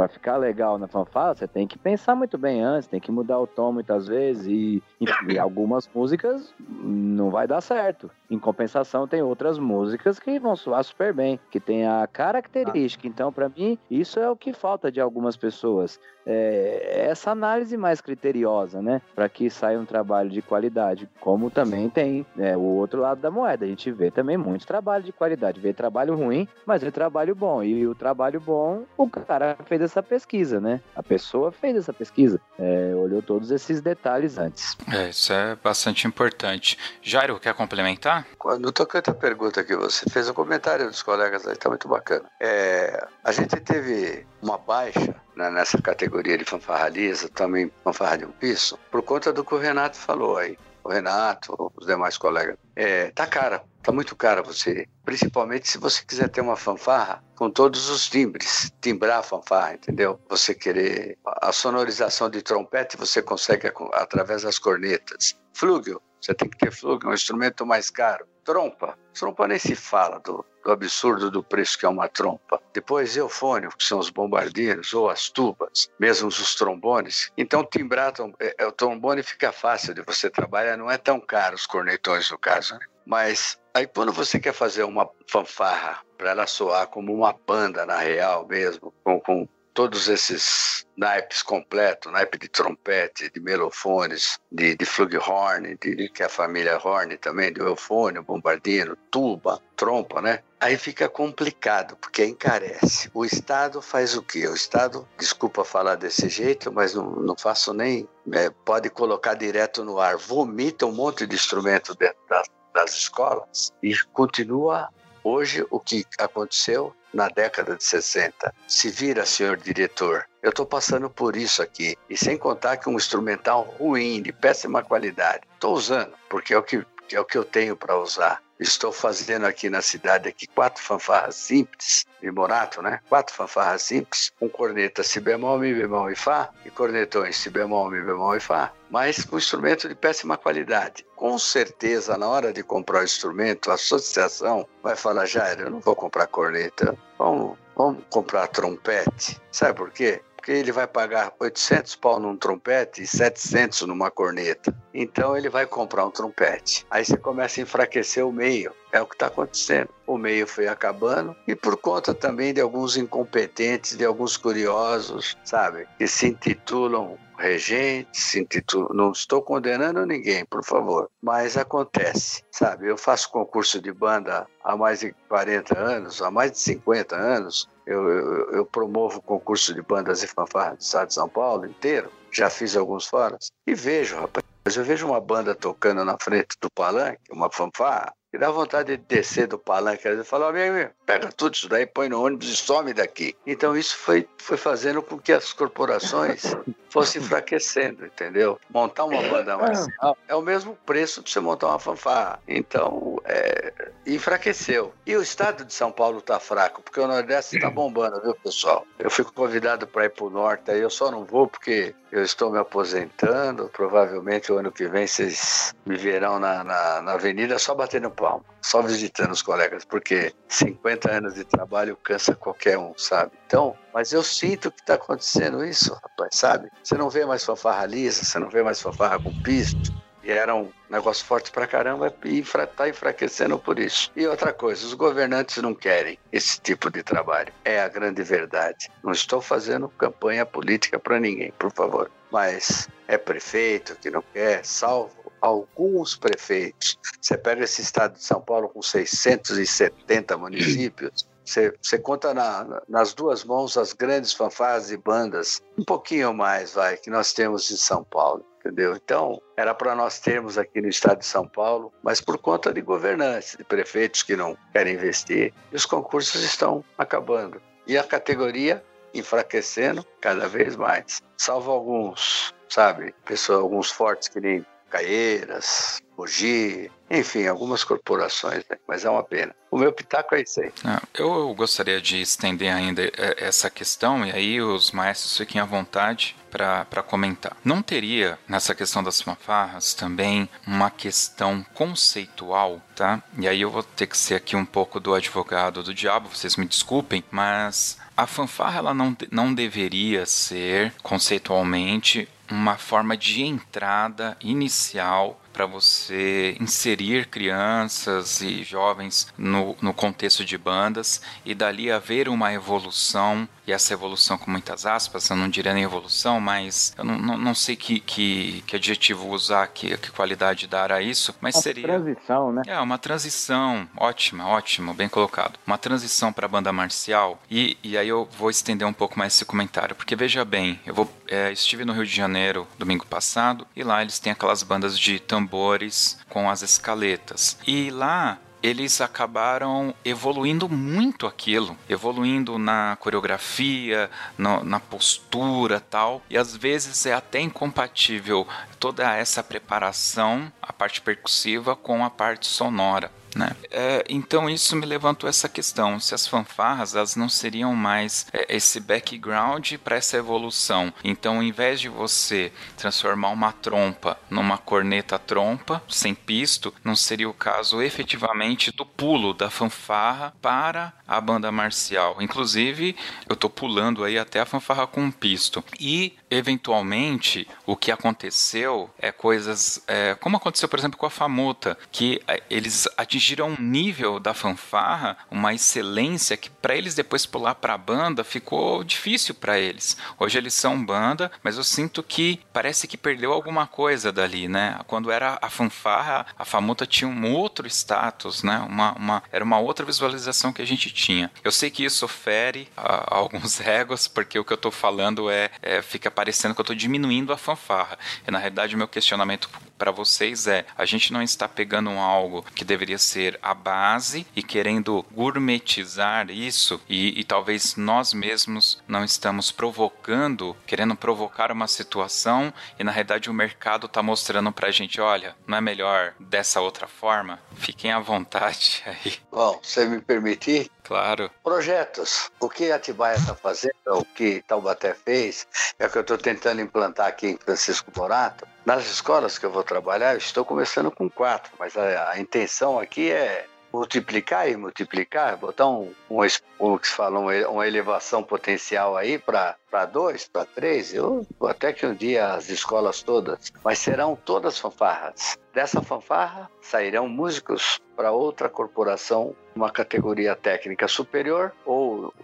para ficar legal na fanfarra, você tem que pensar muito bem antes, tem que mudar o tom muitas vezes e, e, algumas músicas não vai dar certo. Em compensação, tem outras músicas que vão soar super bem, que tem a característica. Então, para mim, isso é o que falta de algumas pessoas. É essa análise mais criteriosa, né? Para que saia um trabalho de qualidade. Como também tem é, o outro lado da moeda. A gente vê também muito trabalho de qualidade. Vê trabalho ruim, mas vê trabalho bom. E o trabalho bom, o cara fez essa pesquisa, né? A pessoa fez essa pesquisa, é, olhou todos esses detalhes antes. É, isso é bastante importante. Jairo, quer complementar? No tocante à pergunta que você fez, o comentário dos colegas aí está muito bacana. É, a gente teve uma baixa né, nessa categoria de fanfarra lisa, também fanfarra de um piso, por conta do que o Renato falou aí o Renato, os demais colegas. É, tá cara, tá muito cara você, principalmente se você quiser ter uma fanfarra com todos os timbres, timbrar a fanfarra, entendeu? Você querer a sonorização de trompete você consegue através das cornetas. Flúgio, você tem que ter flúgio, é um instrumento mais caro. Trompa, trompa nem se fala do, do absurdo do preço que é uma trompa. Depois, eufônio, que são os bombardeiros, ou as tubas, mesmo os trombones. Então, timbrar é, é, o trombone fica fácil de você trabalhar, não é tão caro os cornetões no caso, né? Mas aí quando você quer fazer uma fanfarra para ela soar como uma banda na real mesmo, com, com todos esses naipes completos, naipe de trompete, de melofones, de, de flugelhorn, de, que é a família horn também, de eufônio, bombardino, tuba, trompa, né? Aí fica complicado, porque encarece. O Estado faz o quê? O Estado, desculpa falar desse jeito, mas não, não faço nem. É, pode colocar direto no ar, vomita um monte de instrumento dentro das, das escolas e continua hoje o que aconteceu na década de 60. Se vira, senhor diretor, eu estou passando por isso aqui. E sem contar que um instrumental ruim, de péssima qualidade. Estou usando, porque é o que, é o que eu tenho para usar. Estou fazendo aqui na cidade aqui quatro fanfarras simples, de morato, né? Quatro fanfarras simples, com corneta si bemol, mi bemol e fá, e cornetões si bemol, mi bemol e fá, mas com instrumento de péssima qualidade. Com certeza, na hora de comprar o instrumento, a associação vai falar, Jair, eu não vou comprar corneta, vamos, vamos comprar trompete. Sabe por quê? Porque ele vai pagar 800 pau num trompete e 700 numa corneta. Então ele vai comprar um trompete. Aí você começa a enfraquecer o meio. É o que está acontecendo. O meio foi acabando e por conta também de alguns incompetentes, de alguns curiosos, sabe, que se intitulam regentes, se intitulam. Não estou condenando ninguém, por favor, mas acontece, sabe? Eu faço concurso de banda há mais de 40 anos, há mais de 50 anos. Eu, eu, eu promovo concurso de bandas e fanfarras do estado de São Paulo inteiro. Já fiz alguns fora e vejo, rapaz. Eu vejo uma banda tocando na frente do palanque, uma fanfarra, e dá vontade de descer do palanque e falar, amigo, pega tudo isso daí, põe no ônibus e some daqui. Então isso foi, foi fazendo com que as corporações fossem enfraquecendo, entendeu? Montar uma banda marcial é o mesmo preço de você montar uma fanfarra. Então, é, enfraqueceu. E o estado de São Paulo está fraco, porque o Nordeste está bombando, viu, pessoal? Eu fico convidado para ir para o Norte, aí eu só não vou porque eu estou me aposentando. Provavelmente o ano que vem vocês me verão na, na, na avenida só batendo palma, só visitando os colegas, porque 50 anos de trabalho cansa qualquer um, sabe? Então, mas eu sinto que está acontecendo isso, rapaz, sabe? Você não vê mais fanfarra lisa, você não vê mais fanfarra com pisto, e era um negócio forte pra caramba e está enfraquecendo por isso. E outra coisa, os governantes não querem esse tipo de trabalho. É a grande verdade. Não estou fazendo campanha política para ninguém, por favor. Mas é prefeito que não quer, salvo alguns prefeitos. Você pega esse estado de São Paulo com 670 municípios, você, você conta na, nas duas mãos as grandes fanfarras e bandas, um pouquinho mais, vai, que nós temos em São Paulo entendeu? Então, era para nós termos aqui no estado de São Paulo, mas por conta de governantes, de prefeitos que não querem investir, os concursos estão acabando. E a categoria enfraquecendo cada vez mais. Salvo alguns, sabe, pessoas, alguns fortes que nem Caieiras, Mogi, enfim, algumas corporações, né? mas é uma pena. O meu pitaco é isso aí. Ah, eu gostaria de estender ainda é, essa questão, e aí os maestros fiquem à vontade para comentar. Não teria, nessa questão das fanfarras, também uma questão conceitual, tá? E aí eu vou ter que ser aqui um pouco do advogado do diabo, vocês me desculpem, mas a fanfarra ela não, não deveria ser conceitualmente uma forma de entrada inicial para você inserir crianças e jovens no, no contexto de bandas e dali haver uma evolução e essa evolução com muitas aspas, eu não diria nem evolução, mas eu não, não, não sei que, que, que, adjetivo usar, que, que qualidade dar a isso, mas uma seria... transição, né? É, uma transição, ótima, ótimo, bem colocado. Uma transição para a banda marcial e, e aí eu vou estender um pouco mais esse comentário, porque veja bem, eu vou, é, estive no Rio de Janeiro domingo passado e lá eles têm aquelas bandas de tambores com as escaletas. E lá eles acabaram evoluindo muito aquilo, evoluindo na coreografia, no, na postura tal, e às vezes é até incompatível toda essa preparação, a parte percussiva, com a parte sonora. Né? É, então isso me levantou essa questão: se as fanfarras elas não seriam mais é, esse background para essa evolução. Então, ao invés de você transformar uma trompa numa corneta trompa sem pisto, não seria o caso efetivamente do pulo da fanfarra para a banda marcial. Inclusive, eu estou pulando aí até a fanfarra com pisto. E eventualmente o que aconteceu é coisas é, como aconteceu por exemplo com a Famuta que é, eles atingiram um nível da fanfarra uma excelência que para eles depois pular para a banda ficou difícil para eles. Hoje eles são banda mas eu sinto que parece que perdeu alguma coisa dali né? Quando era a fanfarra a Famuta tinha um outro status né? Uma, uma era uma outra visualização que a gente tinha. Eu sei que isso fere a, a alguns egos porque o que eu estou falando é, é fica parecendo que eu estou diminuindo a fanfarra. E na realidade, o meu questionamento para vocês é: a gente não está pegando algo que deveria ser a base e querendo gourmetizar isso, e, e talvez nós mesmos não estamos provocando, querendo provocar uma situação, e na realidade o mercado está mostrando para a gente: olha, não é melhor dessa outra forma? Fiquem à vontade aí. Bom, se me permitir, Claro. Projetos. O que Atibaia está fazendo, o que Taubaté fez, é o que eu estou tentando implantar aqui em Francisco Borato. Nas escolas que eu vou trabalhar, eu estou começando com quatro, mas a, a intenção aqui é multiplicar e multiplicar, botar um, um, que se fala, uma elevação potencial aí para dois, para três, eu até que um dia as escolas todas, mas serão todas fanfarras. Dessa fanfarra sairão músicos para outra corporação, uma categoria técnica superior ou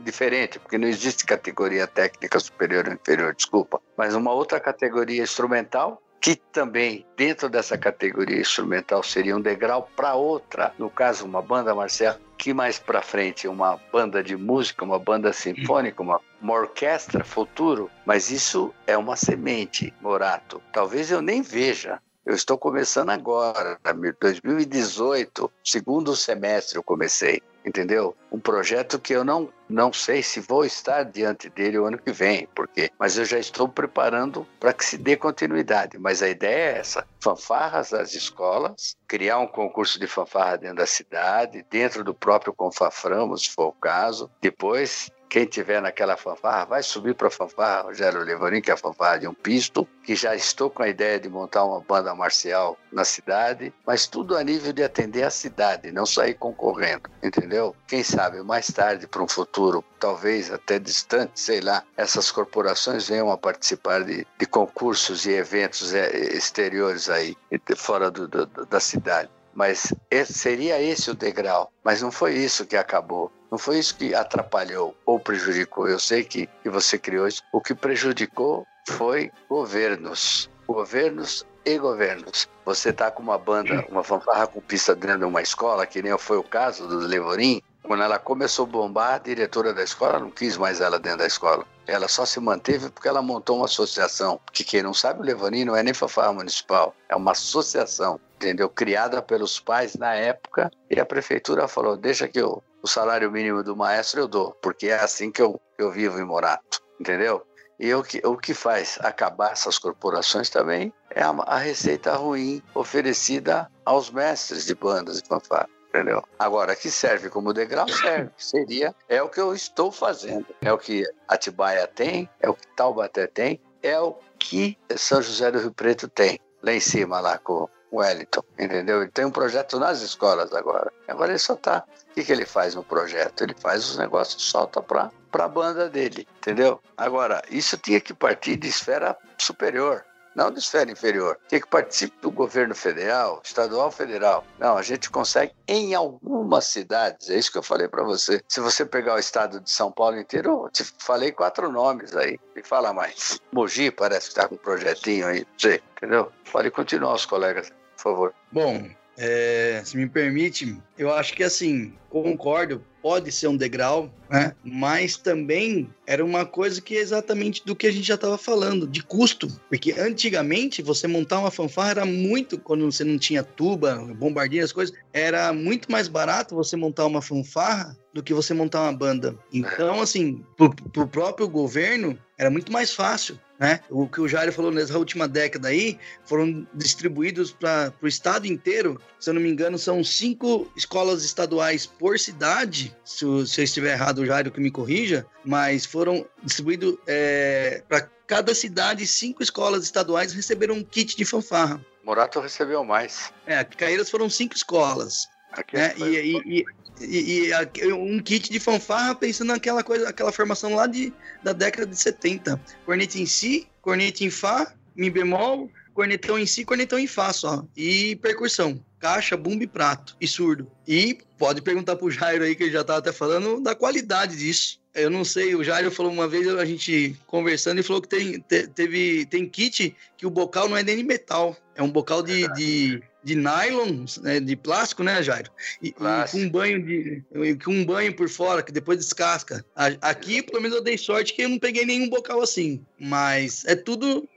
diferente, porque não existe categoria técnica superior ou inferior, desculpa, mas uma outra categoria instrumental que também dentro dessa categoria instrumental seria um degrau para outra, no caso uma banda marcial, que mais para frente uma banda de música, uma banda sinfônica, uma, uma orquestra futuro, mas isso é uma semente, Morato. Talvez eu nem veja, eu estou começando agora, 2018, segundo semestre eu comecei entendeu? Um projeto que eu não, não sei se vou estar diante dele o ano que vem, porque, mas eu já estou preparando para que se dê continuidade. Mas a ideia é essa: fanfarras das escolas, criar um concurso de fanfarra dentro da cidade, dentro do próprio Confaframos, se for o caso. Depois quem tiver naquela fanfarra vai subir para a fanfarra Rogério Levorin, que é a fanfarra de um pisto, que já estou com a ideia de montar uma banda marcial na cidade, mas tudo a nível de atender a cidade, não sair concorrendo, entendeu? Quem sabe mais tarde, para um futuro talvez até distante, sei lá, essas corporações venham a participar de, de concursos e eventos é, exteriores aí, fora do, do, da cidade. Mas seria esse o degrau. Mas não foi isso que acabou. Não foi isso que atrapalhou ou prejudicou. Eu sei que, que você criou isso. O que prejudicou foi governos. Governos e governos. Você tá com uma banda, uma fanfarra com pista dentro de uma escola, que nem foi o caso do Levorim, quando ela começou a bombar, a diretora da escola não quis mais ela dentro da escola. Ela só se manteve porque ela montou uma associação. Que quem não sabe, o Levorim não é nem fanfarra municipal, é uma associação, entendeu? Criada pelos pais na época. E a prefeitura falou: deixa que eu, o salário mínimo do maestro eu dou, porque é assim que eu, eu vivo em Morato, entendeu? E o que, o que faz acabar essas corporações também é a, a receita ruim oferecida aos mestres de bandas e fanfarras entendeu? Agora, que serve como degrau, serve. Seria, é o que eu estou fazendo. É o que Atibaia tem, é o que Taubaté tem, é o que São José do Rio Preto tem. Lá em cima, lá com Wellington, entendeu? Ele tem um projeto nas escolas agora. Agora ele só tá. O que, que ele faz no projeto? Ele faz os negócios e solta para a banda dele, entendeu? Agora, isso tinha que partir de esfera superior não de esfera inferior. Tem que participe do governo federal, estadual, federal. Não, a gente consegue em algumas cidades. É isso que eu falei para você. Se você pegar o estado de São Paulo inteiro, eu te falei quatro nomes aí. Me fala mais. Mogi parece que está com um projetinho aí, você, entendeu? Pode continuar os colegas, por favor. Bom, é, se me permite, eu acho que assim, concordo, pode ser um degrau, né? Mas também era uma coisa que é exatamente do que a gente já estava falando, de custo. Porque antigamente você montar uma fanfarra era muito, quando você não tinha tuba, bombardeio, as coisas, era muito mais barato você montar uma fanfarra do que você montar uma banda. Então, assim, pro, pro próprio governo era muito mais fácil né? O que o Jairo falou nessa última década aí, foram distribuídos para o estado inteiro. Se eu não me engano, são cinco escolas estaduais por cidade. Se, se eu estiver errado, o Jairo que me corrija, mas foram distribuídos é, para cada cidade, cinco escolas estaduais receberam um kit de fanfarra. Morato recebeu mais. É, Caeiras foram cinco escolas. Né? E, e, e, e, um kit de fanfarra pensando naquela coisa, aquela formação lá de, da década de 70. Corneta em si, corneta em Fá, Mi bemol, cornetão em si, cornetão em Fá só. E percussão. Caixa, bumbo e prato. E surdo. E pode perguntar pro Jairo aí, que ele já tava até falando, da qualidade disso. Eu não sei, o Jairo falou uma vez, a gente conversando, e falou que tem, te, teve, tem kit que o bocal não é nem de metal. É um bocal de, de de nylon, né, de plástico, né, Jairo? E, com um banho de, com um banho por fora que depois descasca. Aqui, pelo menos eu dei sorte que eu não peguei nenhum bocal assim, mas é tudo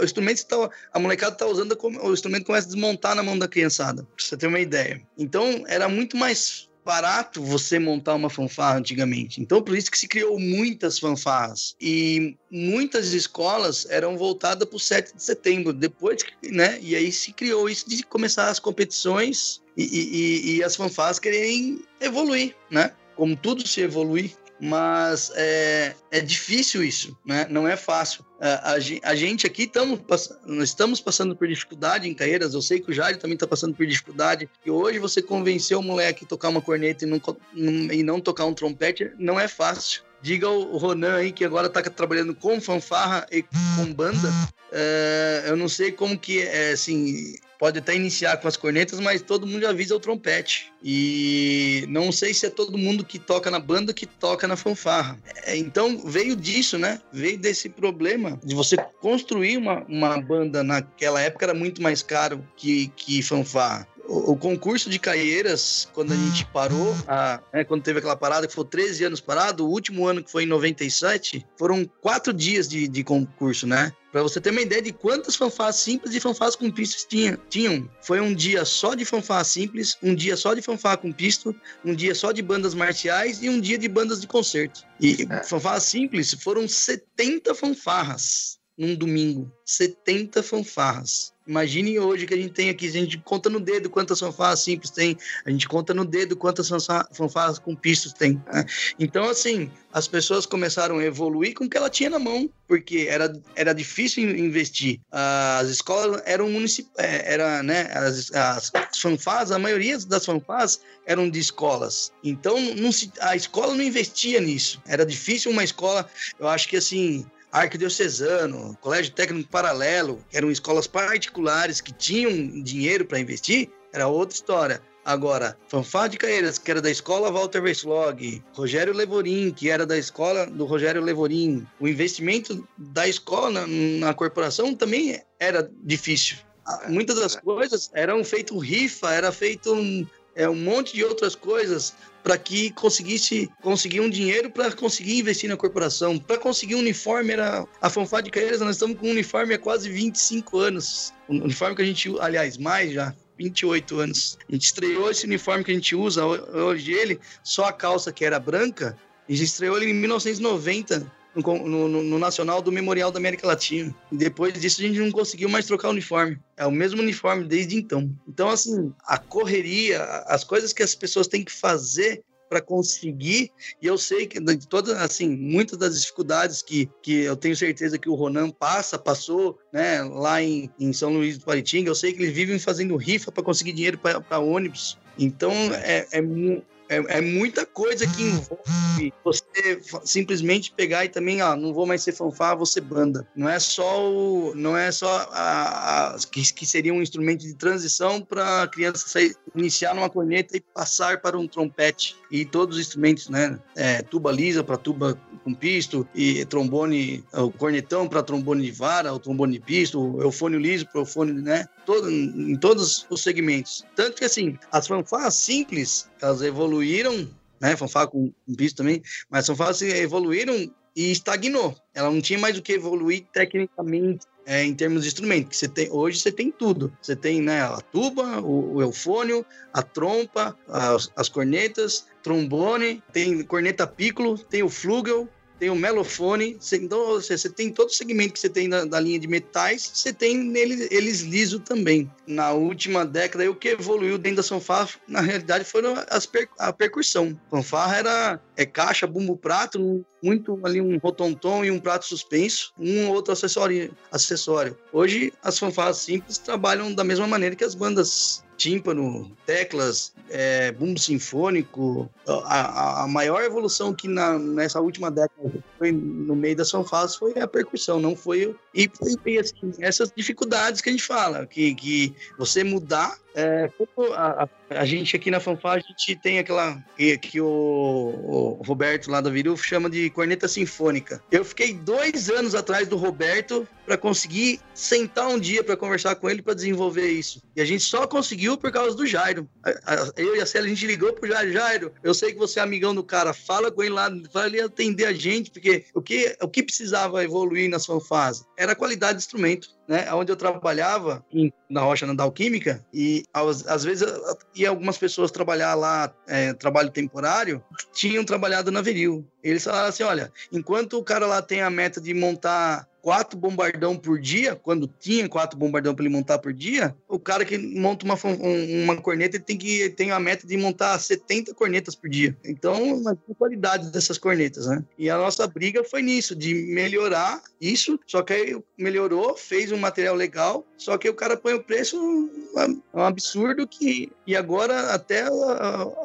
o instrumento tá, a molecada tá usando o instrumento começa a desmontar na mão da criançada, pra você ter uma ideia. Então, era muito mais barato você montar uma fanfarra antigamente. Então, por isso que se criou muitas fanfarras. E muitas escolas eram voltadas para o 7 de setembro, depois, né? E aí se criou isso de começar as competições e, e, e as fanfarras querem evoluir, né? Como tudo se evolui, mas é, é difícil isso, né? Não é fácil. A, a gente aqui estamos estamos passando por dificuldade em carreiras. Eu sei que o Jair também está passando por dificuldade. E hoje você convencer o moleque a tocar uma corneta e não, e não tocar um trompete não é fácil. Diga o Ronan aí que agora está trabalhando com fanfarra e com banda. É, eu não sei como que é assim pode até iniciar com as cornetas, mas todo mundo avisa o trompete. E não sei se é todo mundo que toca na banda que toca na fanfarra. É, então veio disso, né? Veio desse problema de você construir uma, uma banda naquela época era muito mais caro que, que fanfarra o, concurso de Caieiras, quando a gente parou, a, né, quando teve aquela parada que foi 13 anos parado, o último ano que foi em 97, foram quatro dias de, de concurso, né? Para você ter uma ideia de quantas fanfarras simples e fanfarras com pistas tinha, tinham. Foi um dia só de fanfarra simples, um dia só de fanfarra com pisto, um dia só de bandas marciais e um dia de bandas de concerto. E é. fanfarras simples foram 70 fanfarras num domingo. 70 fanfarras. Imagine hoje que a gente tem aqui, a gente conta no dedo quantas fanfarras simples tem, a gente conta no dedo quantas fanfarras com pistas tem. Né? Então, assim, as pessoas começaram a evoluir com o que ela tinha na mão, porque era, era difícil investir. As escolas eram municipais, é, era, né, as, as fanfarras, a maioria das fanfarras eram de escolas. Então, não se, a escola não investia nisso. Era difícil uma escola, eu acho que assim, Arquidiocesano, Colégio Técnico Paralelo, eram escolas particulares que tinham dinheiro para investir, era outra história. Agora, Fanfá de Caeiras, que era da escola Walter Verslog, Rogério Levorim, que era da escola do Rogério Levorim, o investimento da escola na, corporação também era difícil. Muitas das coisas eram feito rifa, era feito é, um monte de outras coisas para que conseguisse conseguir um dinheiro para conseguir investir na corporação. Para conseguir um uniforme, era a fanfá de Caeiras, nós estamos com um uniforme há quase 25 anos. Um uniforme que a gente, aliás, mais já, 28 anos. A gente estreou esse uniforme que a gente usa hoje, ele, só a calça que era branca, a gente estreou ele em 1990 no, no, no, Nacional do Memorial da América Latina. E depois disso a gente não conseguiu mais trocar o uniforme. É o mesmo uniforme desde então. Então, assim, a correria, as coisas que as pessoas têm que fazer para conseguir, e eu sei que de todas, assim, muitas das dificuldades que, que eu tenho certeza que o Ronan passa, passou, né, lá em, em São Luís do Paritinga, eu sei que eles vivem fazendo rifa para conseguir dinheiro para ônibus. Então, é, é, é, é, muita coisa que envolve você simplesmente pegar e também, ó, não vou mais ser fanfarra, vou ser banda. Não é só o, não é só a, a que, que, seria um instrumento de transição para a criança sair, iniciar numa corneta e passar para um trompete e todos os instrumentos, né? É, tuba lisa para tuba com pisto e trombone, o cornetão para trombone de vara, o trombone de pisto, o eufônio liso para eufônio, né? Todo, em todos os segmentos. Tanto que assim, as fanfarras simples, elas evoluíram, né? Fanfarra com, pisto também, mas fanfarras evoluíram e estagnou. Ela não tinha mais o que evoluir tecnicamente é, em termos de instrumento. Que você tem, hoje você tem tudo. Você tem né, a tuba, o, o eufônio, a trompa, as, as cornetas, trombone, tem corneta piccolo, tem o flugel, tem o melofone, você, então você, tem todo o segmento que você tem da, da linha de metais, você tem nele, eles liso também. Na última década, o que evoluiu dentro da fanfarra, na realidade, foram as per, a percussão. Fanfarra era é caixa, bumbo prato, muito ali um rotontom e um prato suspenso, um ou outro acessório, acessório. Hoje, as fanfarras simples trabalham da mesma maneira que as bandas tímpano, teclas, é, bumbo sinfônico. A, a, maior evolução que na, nessa última década foi no meio das fanfarras foi a percussão, não foi. E, e assim, essas dificuldades que a gente fala, que, que você mudar é, a, a, gente aqui na fanfarra, a gente tem aquela que, que o, o, Roberto lá da Viru chama de corneta sinfônica. Eu fiquei dois anos atrás do Roberto para conseguir sentar um dia para conversar com ele para desenvolver isso. E a gente só conseguiu por causa do Jairo. Eu e a Célia, a gente ligou pro Jairo. Jairo, eu sei que você é amigão do cara, fala com ele lá, fala ele atender a gente, porque o que, o que precisava evoluir na sua fase? Era a qualidade do instrumento né, onde eu trabalhava em, na Rocha Nandal Química e às, às vezes ia algumas pessoas trabalhar lá, é, trabalho temporário, tinham trabalhado na Veril. Eles falaram assim, olha, enquanto o cara lá tem a meta de montar quatro bombardão por dia, quando tinha quatro bombardão para ele montar por dia, o cara que monta uma, uma corneta ele tem que tem a meta de montar 70 cornetas por dia. Então, a qualidade dessas cornetas, né? E a nossa briga foi nisso, de melhorar isso, só que aí melhorou, fez um material legal, só que o cara põe o preço é um absurdo que e agora até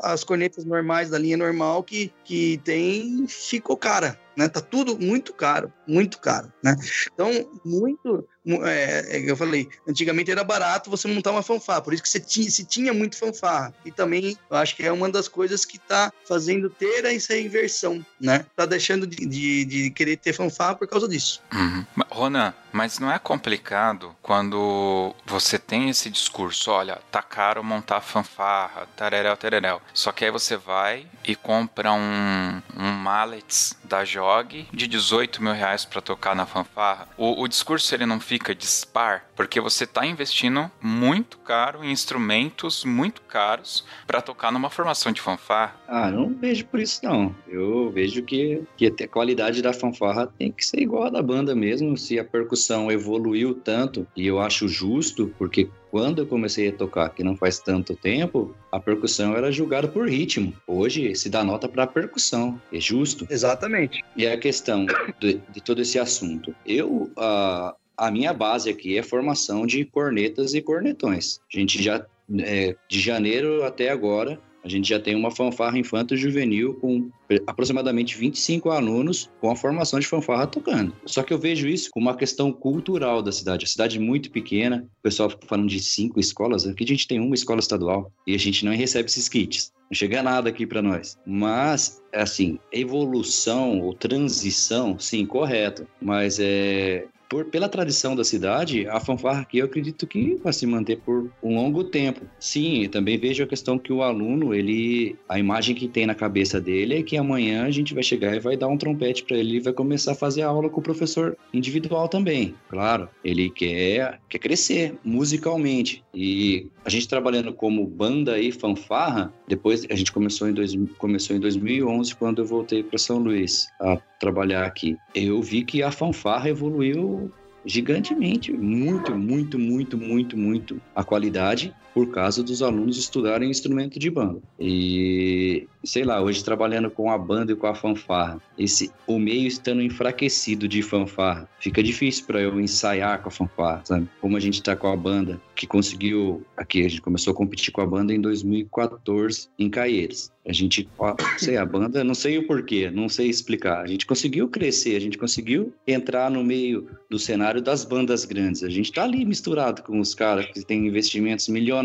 as cornetas normais da linha normal que, que tem ficou cara né? Tá tudo muito caro, muito caro, né? Então, muito, é, é, eu falei, antigamente era barato você montar uma fanfarra, por isso que você tinha, se tinha muito fanfarra. E também, eu acho que é uma das coisas que tá fazendo ter essa inversão, né? Tá deixando de, de, de querer ter fanfarra por causa disso. Uhum. Ronan, mas não é complicado quando você tem esse discurso, olha, tá caro montar fanfarra, tareréu, tereréu. Só que aí você vai e compra um, um mallets da JOG de 18 mil reais para tocar na fanfarra. O, o discurso ele não fica dispar, porque você está investindo muito caro em instrumentos muito caros para tocar numa formação de fanfarra. Ah, não vejo por isso não. Eu vejo que, que a qualidade da fanfarra tem que ser igual a da banda mesmo. Se a percussão evoluiu tanto, e eu acho justo, porque quando eu comecei a tocar, que não faz tanto tempo, a percussão era julgada por ritmo. Hoje se dá nota para a percussão, é justo. Exatamente. E a questão de, de todo esse assunto. Eu, uh, a minha base aqui é formação de cornetas e cornetões. A gente já, é, de janeiro até agora, a gente já tem uma fanfarra infanto-juvenil com aproximadamente 25 alunos com a formação de fanfarra tocando. Só que eu vejo isso como uma questão cultural da cidade. A cidade é muito pequena, o pessoal falando de cinco escolas, aqui a gente tem uma escola estadual e a gente não recebe esses kits. Não chega nada aqui para nós. Mas, assim, evolução ou transição, sim, correto. Mas é, por, pela tradição da cidade, a fanfarra aqui eu acredito que vai se manter por um longo tempo. Sim, também vejo a questão que o aluno, ele, a imagem que tem na cabeça dele é que amanhã a gente vai chegar e vai dar um trompete para ele e vai começar a fazer aula com o professor individual também. Claro, ele quer, quer crescer musicalmente. E a gente trabalhando como banda e fanfarra, depois a gente começou em, dois, começou em 2011 quando eu voltei para São Luís a trabalhar aqui. Eu vi que a fanfarra evoluiu gigantemente, muito, muito, muito, muito, muito a qualidade por causa dos alunos estudarem instrumento de banda. E sei lá, hoje trabalhando com a banda e com a fanfarra, esse o meio estando enfraquecido de fanfarra, fica difícil para eu ensaiar com a fanfarra, sabe? Como a gente tá com a banda que conseguiu aqui, a gente começou a competir com a banda em 2014 em Caieiras. A gente, ó, sei, a banda, não sei o porquê, não sei explicar. A gente conseguiu crescer, a gente conseguiu entrar no meio do cenário das bandas grandes. A gente tá ali misturado com os caras que têm investimentos milionários.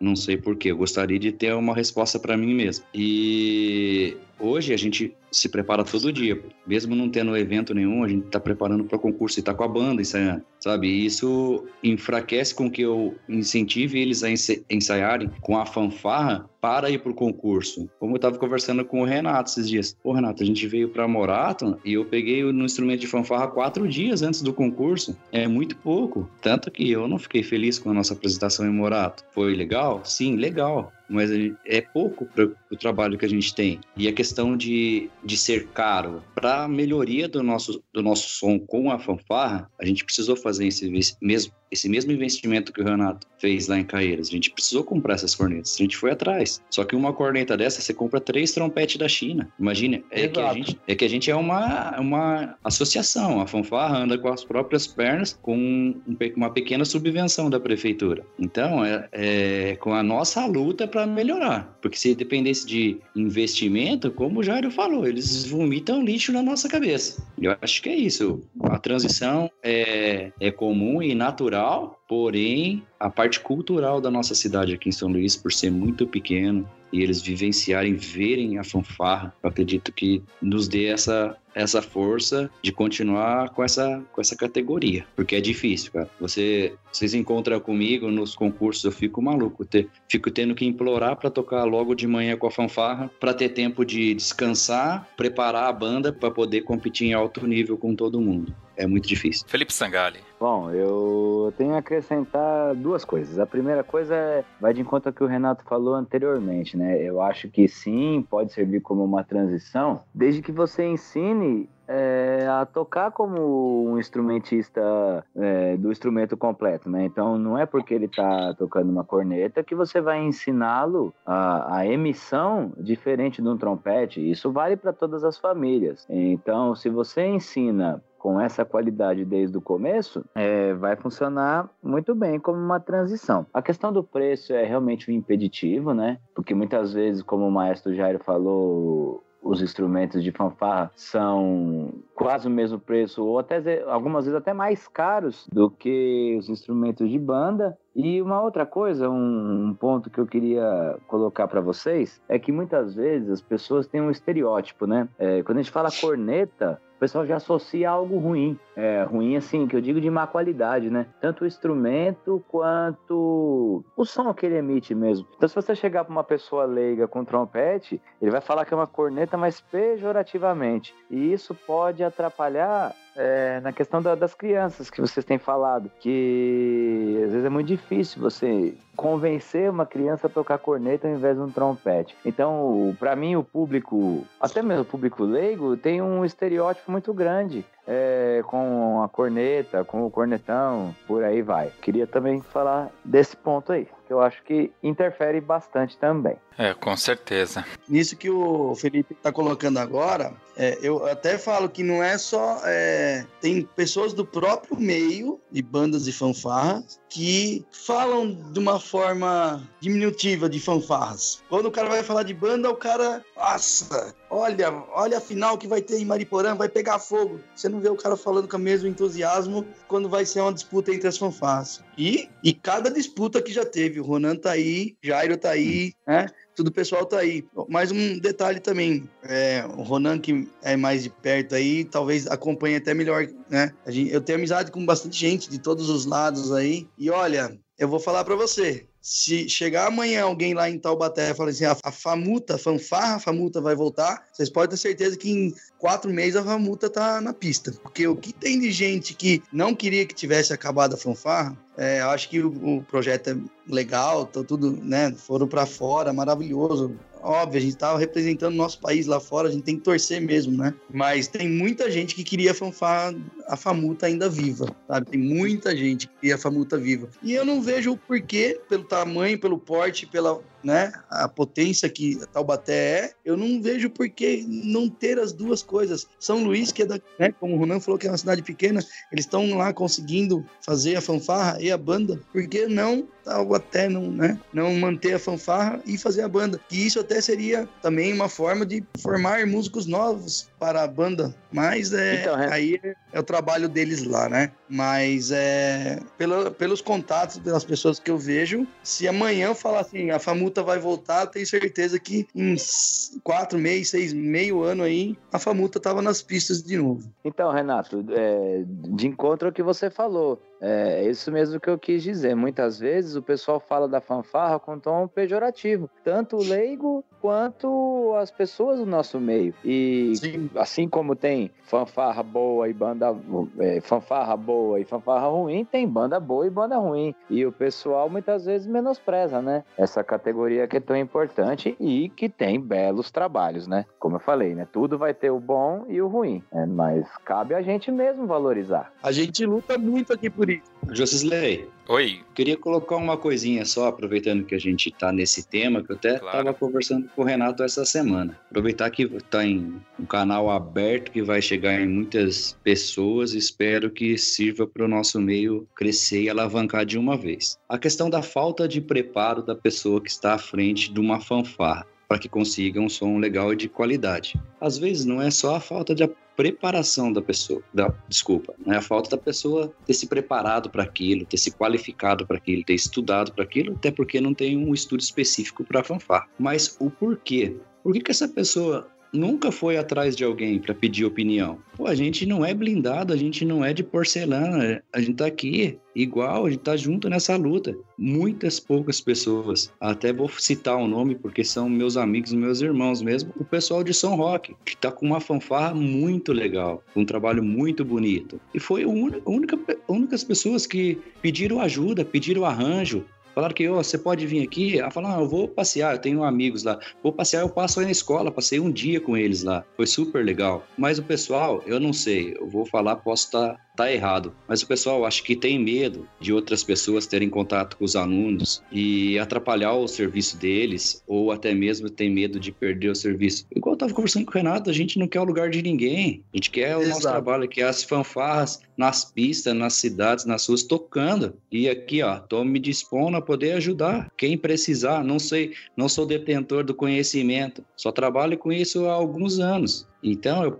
Não sei porquê, eu gostaria de ter uma resposta para mim mesmo. E hoje a gente se prepara todo dia. Mesmo não tendo evento nenhum, a gente está preparando para o concurso e está com a banda ensaiando, sabe? E isso enfraquece com que eu incentive eles a ensaiarem com a fanfarra para ir para o concurso. Como eu estava conversando com o Renato esses dias. Pô, Renato, a gente veio para Morato e eu peguei no instrumento de fanfarra quatro dias antes do concurso. É muito pouco. Tanto que eu não fiquei feliz com a nossa apresentação em Morato. Foi legal? Sim, legal. Mas é pouco para o trabalho que a gente tem. E a questão de de ser caro. Para a melhoria do nosso, do nosso som com a fanfarra, a gente precisou fazer esse mesmo esse mesmo investimento que o Renato fez lá em Caeiras. A gente precisou comprar essas cornetas. A gente foi atrás. Só que uma corneta dessa, você compra três trompetes da China. Imagina, é que, a gente, é que a gente é uma, uma associação. A fanfarra anda com as próprias pernas com um, uma pequena subvenção da prefeitura. Então, é, é com a nossa luta para melhorar. Porque se dependesse de investimento, como o Jairo falou, eles vomitam lixo na nossa cabeça. Eu acho que é isso. A transição é, é comum e natural porém a parte cultural da nossa cidade aqui em São Luís, por ser muito pequeno, e eles vivenciarem, verem a fanfarra, acredito que nos dê essa, essa força de continuar com essa, com essa categoria, porque é difícil, cara. Você, vocês encontram comigo nos concursos, eu fico maluco, ter, fico tendo que implorar para tocar logo de manhã com a fanfarra, para ter tempo de descansar, preparar a banda para poder competir em alto nível com todo mundo. É muito difícil. Felipe Sangali. Bom, eu tenho a acrescentar duas coisas. A primeira coisa é, vai de encontro ao que o Renato falou anteriormente, né? Eu acho que sim, pode servir como uma transição, desde que você ensine é, a tocar como um instrumentista é, do instrumento completo, né? Então não é porque ele está tocando uma corneta que você vai ensiná-lo a, a, emissão diferente de um trompete. Isso vale para todas as famílias. Então, se você ensina com essa qualidade desde o começo, é, vai funcionar muito bem como uma transição. A questão do preço é realmente um impeditivo, né? Porque muitas vezes, como o maestro Jairo falou, os instrumentos de fanfarra são quase o mesmo preço, ou até algumas vezes até mais caros do que os instrumentos de banda. E uma outra coisa, um, um ponto que eu queria colocar para vocês é que muitas vezes as pessoas têm um estereótipo, né? É, quando a gente fala corneta, o pessoal já associa algo ruim. É, ruim, assim, que eu digo de má qualidade, né? Tanto o instrumento quanto o som que ele emite mesmo. Então, se você chegar para uma pessoa leiga com trompete, ele vai falar que é uma corneta, mas pejorativamente. E isso pode atrapalhar é, na questão da, das crianças que vocês têm falado, que às vezes é muito difícil você convencer uma criança a tocar corneta ao invés de um trompete. Então, para mim, o público, até mesmo o público leigo, tem um estereótipo muito grande é, com a corneta, com o cornetão, por aí vai. Queria também falar desse ponto aí, que eu acho que interfere bastante também. É, com certeza. Nisso que o Felipe está colocando agora, é, eu até falo que não é só. É, tem pessoas do próprio meio de bandas e fanfarras que falam de uma forma diminutiva de fanfarras. Quando o cara vai falar de banda, o cara. Nossa, olha, olha a final que vai ter em Mariporã, vai pegar fogo. Você não vê o cara falando com o mesmo entusiasmo quando vai ser uma disputa entre as fanfarras. E, e cada disputa que já teve, o Ronan tá aí, Jairo tá aí, né? Tudo o pessoal tá aí. Mais um detalhe também, é, o Ronan que é mais de perto aí, talvez acompanhe até melhor, né? Gente, eu tenho amizade com bastante gente de todos os lados aí, e olha, eu vou falar para você, se chegar amanhã alguém lá em Taubaté e falar assim, a, a famuta, a fanfarra, a famuta vai voltar, vocês podem ter certeza que em quatro meses a famuta tá na pista. Porque o que tem de gente que não queria que tivesse acabado a fanfarra, é, acho que o, o, projeto é legal, tá tudo, né? Foram para fora, maravilhoso óbvio, a gente estava representando nosso país lá fora, a gente tem que torcer mesmo, né? Mas tem muita gente que queria fanfar a Famuta ainda viva, sabe? Tem muita gente que queria a Famuta viva. E eu não vejo o porquê, pelo tamanho, pelo porte, pela né, a potência que Taubaté é, eu não vejo por que não ter as duas coisas. São Luís, que é da, né, como o Ronan falou que é uma cidade pequena, eles estão lá conseguindo fazer a fanfarra e a banda, por que não Taubaté não, né, não manter a fanfarra e fazer a banda? Que isso até seria também uma forma de formar músicos novos para a banda, mas é, então, é. aí é o trabalho deles lá, né? Mas é pela, pelos contatos, pelas pessoas que eu vejo, se amanhã eu falar assim, a famosa Vai voltar, tenho certeza que em quatro meses, seis, meio ano aí, a Famuta tava nas pistas de novo. Então, Renato, é, de encontro ao que você falou, é, é isso mesmo que eu quis dizer. Muitas vezes o pessoal fala da fanfarra com tom pejorativo, tanto o leigo quanto as pessoas do nosso meio. E Sim. assim como tem fanfarra boa e banda é, fanfarra boa e fanfarra ruim, tem banda boa e banda ruim. E o pessoal muitas vezes menospreza, né? Essa categoria que é tão importante e que tem belos trabalhos, né? Como eu falei, né? Tudo vai ter o bom e o ruim, né? mas cabe a gente mesmo valorizar. A gente luta muito aqui por isso. Josisley. Oi. Queria colocar uma coisinha só, aproveitando que a gente está nesse tema, que eu até estava claro. conversando com o Renato essa semana. Aproveitar que está em um canal aberto que vai chegar em muitas pessoas, espero que sirva para o nosso meio crescer e alavancar de uma vez. A questão da falta de preparo da pessoa que está à frente de uma fanfarra para que consiga um som legal e de qualidade. Às vezes não é só a falta de preparação da pessoa, da, desculpa, não é a falta da pessoa ter se preparado para aquilo, ter se qualificado para aquilo, ter estudado para aquilo, até porque não tem um estudo específico para fanfar. Mas o porquê? Por que, que essa pessoa nunca foi atrás de alguém para pedir opinião. Pô, a gente não é blindado, a gente não é de porcelana, a gente tá aqui igual, a gente tá junto nessa luta. Muitas poucas pessoas, até vou citar o um nome porque são meus amigos, meus irmãos mesmo, o pessoal de São Roque, que tá com uma fanfarra muito legal, um trabalho muito bonito. E foi a única, únicas pessoas que pediram ajuda, pediram arranjo, Falaram que, oh, você pode vir aqui? Ela falou, ah, eu vou passear, eu tenho amigos lá. Vou passear, eu passo aí na escola, passei um dia com eles lá. Foi super legal. Mas o pessoal, eu não sei, eu vou falar, posso estar tá tá errado. Mas o pessoal acho que tem medo de outras pessoas terem contato com os alunos e atrapalhar o serviço deles, ou até mesmo tem medo de perder o serviço. Igual eu tava conversando com o Renato, a gente não quer o lugar de ninguém. A gente quer o Exato. nosso trabalho, que é as fanfarras nas pistas, nas cidades, nas ruas, tocando. E aqui, ó, tô me dispondo poder ajudar. Quem precisar, não sei, não sou detentor do conhecimento, só trabalho com isso há alguns anos. Então, eu,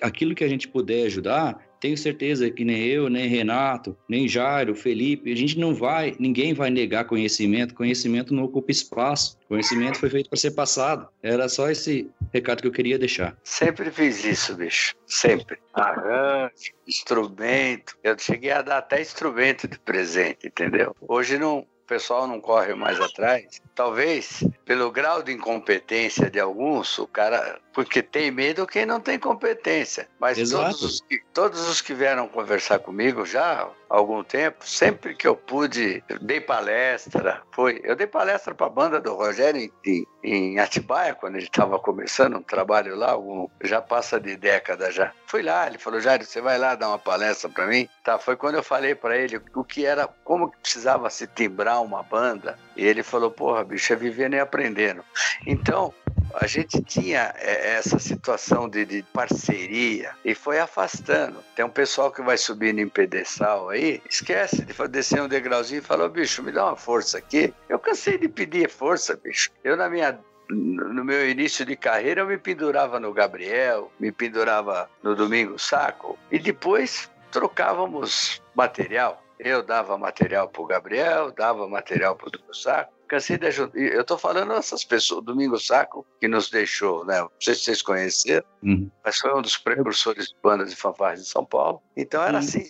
aquilo que a gente puder ajudar, tenho certeza que nem eu, nem Renato, nem Jairo, Felipe, a gente não vai, ninguém vai negar conhecimento. Conhecimento não ocupa espaço. Conhecimento foi feito para ser passado. Era só esse recado que eu queria deixar. Sempre fiz isso, bicho. Sempre. Arranjo, instrumento. Eu cheguei a dar até instrumento de presente, entendeu? Hoje não, o pessoal não corre mais atrás. Talvez pelo grau de incompetência de alguns, o cara porque tem medo quem não tem competência. Mas todos os, que, todos os que vieram conversar comigo já há algum tempo, sempre que eu pude, eu dei palestra. Foi, eu dei palestra para a banda do Rogério em, em Atibaia, quando ele estava começando um trabalho lá, algum, já passa de década já. Fui lá, ele falou, Jair, você vai lá dar uma palestra para mim? Tá, foi quando eu falei para ele o que era, como precisava se timbrar uma banda. E ele falou, porra, bicho, é vivendo e aprendendo. Então, a gente tinha é, essa situação de, de, parceria e foi afastando. Tem um pessoal que vai subindo em pedestal aí, esquece de descer um degrauzinho e fala, bicho, me dá uma força aqui. Eu cansei de pedir força, bicho. Eu, na minha no meu início de carreira, eu me pendurava no Gabriel, me pendurava no Domingo Saco, e depois trocávamos material. Eu dava material para o Gabriel, dava material para o Domingo Saco, cansei de ajudar. Eu estou falando essas pessoas, Domingo Saco, que nos deixou, né? Não sei se vocês conheceram, uhum. mas foi um dos precursores de bandas de fanfarras de São Paulo. Então era uhum. assim,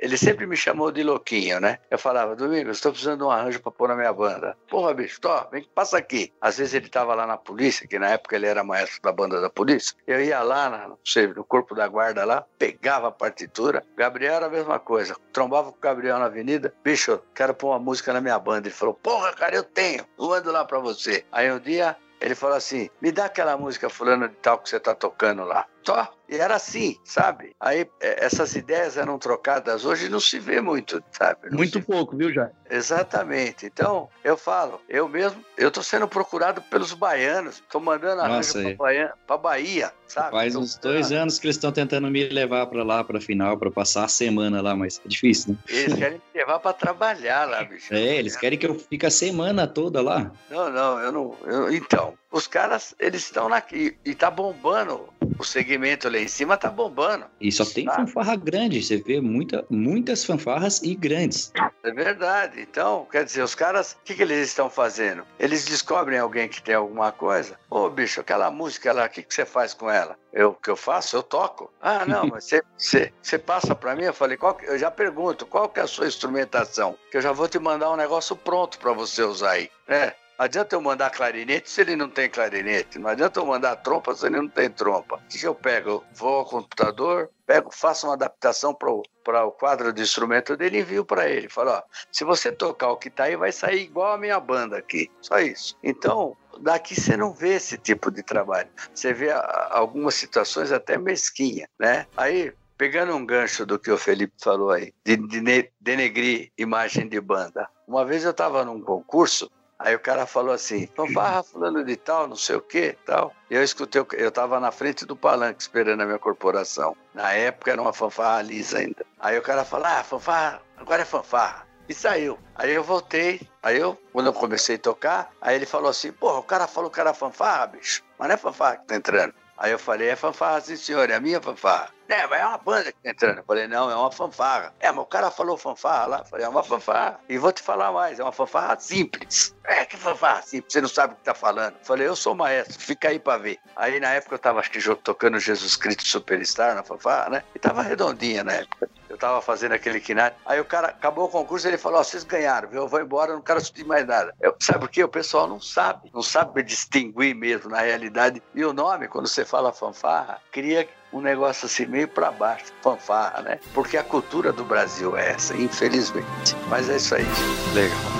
ele sempre me chamou de louquinho, né? Eu falava, Domingo, estou precisando de um arranjo para pôr na minha banda. Porra, bicho, tô, vem, passa aqui. Às vezes ele estava lá na polícia, que na época ele era maestro da banda da polícia. Eu ia lá, na, não sei, no corpo da guarda lá, pegava a partitura. Gabriel era a mesma coisa. Trombava com o Gabriel na avenida, bicho, quero pôr uma música na minha banda. Ele falou, porra, cara, eu tenho, eu ando lá para você. Aí um dia ele falou assim: me dá aquela música fulano de tal que você tá tocando lá. Só. E era assim, sabe? Aí é, essas ideias eram trocadas. Hoje não se vê muito, sabe? Não muito se... pouco, viu, Jair? Exatamente. Então, eu falo, eu mesmo, eu tô sendo procurado pelos baianos. Tô mandando arranjo pra, Bahia, pra Bahia, sabe? Faz uns dois anos que eles estão tentando me levar para lá, pra final, para passar a semana lá, mas é difícil, né? Eles querem me levar para trabalhar lá, bicho. É, eles querem que eu fique a semana toda lá. Não, não, eu não. Eu, então, os caras, eles estão aqui e tá bombando o segmento lá em cima tá bombando. E só tem fanfarra grande, você vê muita, muitas fanfarras e grandes. É verdade. Então, quer dizer, os caras, o que, que eles estão fazendo? Eles descobrem alguém que tem alguma coisa. Ô, bicho, aquela música lá, o que, que você faz com ela? Eu, o que eu faço? Eu toco. Ah, não, mas você, passa para mim? Eu falei, qual, eu já pergunto, qual que é a sua instrumentação? Que eu já vou te mandar um negócio pronto para você usar aí. É, não adianta eu mandar clarinete se ele não tem clarinete. Não adianta eu mandar trompa se ele não tem trompa. O que eu pego? Eu vou ao computador, pego, faço uma adaptação para o quadro de instrumento dele e envio para ele. Falo, ó, se você tocar o que está aí, vai sair igual a minha banda aqui. Só isso. Então, daqui você não vê esse tipo de trabalho. Você vê algumas situações até mesquinha, né? Aí, pegando um gancho do que o Felipe falou aí, de, de denegrir imagem de banda. Uma vez eu estava num concurso Aí o cara falou assim, fanfarra fulano de tal, não sei o que, tal. E eu escutei, eu estava na frente do palanque esperando a minha corporação. Na época era uma fanfarra lisa ainda. Aí o cara falou, ah, fanfarra, agora é fanfarra. E saiu. Aí eu voltei, aí eu, quando eu comecei a tocar, aí ele falou assim, porra, o cara falou que era fanfarra, bicho. Mas não é fanfarra que tá entrando. Aí eu falei, é fanfarra, sim senhor, é a minha fanfarra. É, mas é uma banda que tá entrando. Eu falei, não, é uma fanfarra. É, mas o cara falou fanfarra lá. Eu falei, é uma fanfarra. E vou te falar mais, é uma fanfarra simples. É, que fanfarra simples, você não sabe o que tá falando. Eu falei, eu sou maestro, fica aí pra ver. Aí na época eu tava, acho que tocando Jesus Cristo Superstar na fanfarra, né? E tava redondinha na época. Tava fazendo aquele quinário. Aí o cara acabou o concurso ele falou: Ó, oh, vocês ganharam, viu? Eu vou embora, eu não quero subir mais nada. Eu, sabe por quê? O pessoal não sabe, não sabe distinguir mesmo na realidade. E o nome, quando você fala fanfarra, cria um negócio assim meio para baixo, fanfarra, né? Porque a cultura do Brasil é essa, infelizmente. Mas é isso aí. Legal.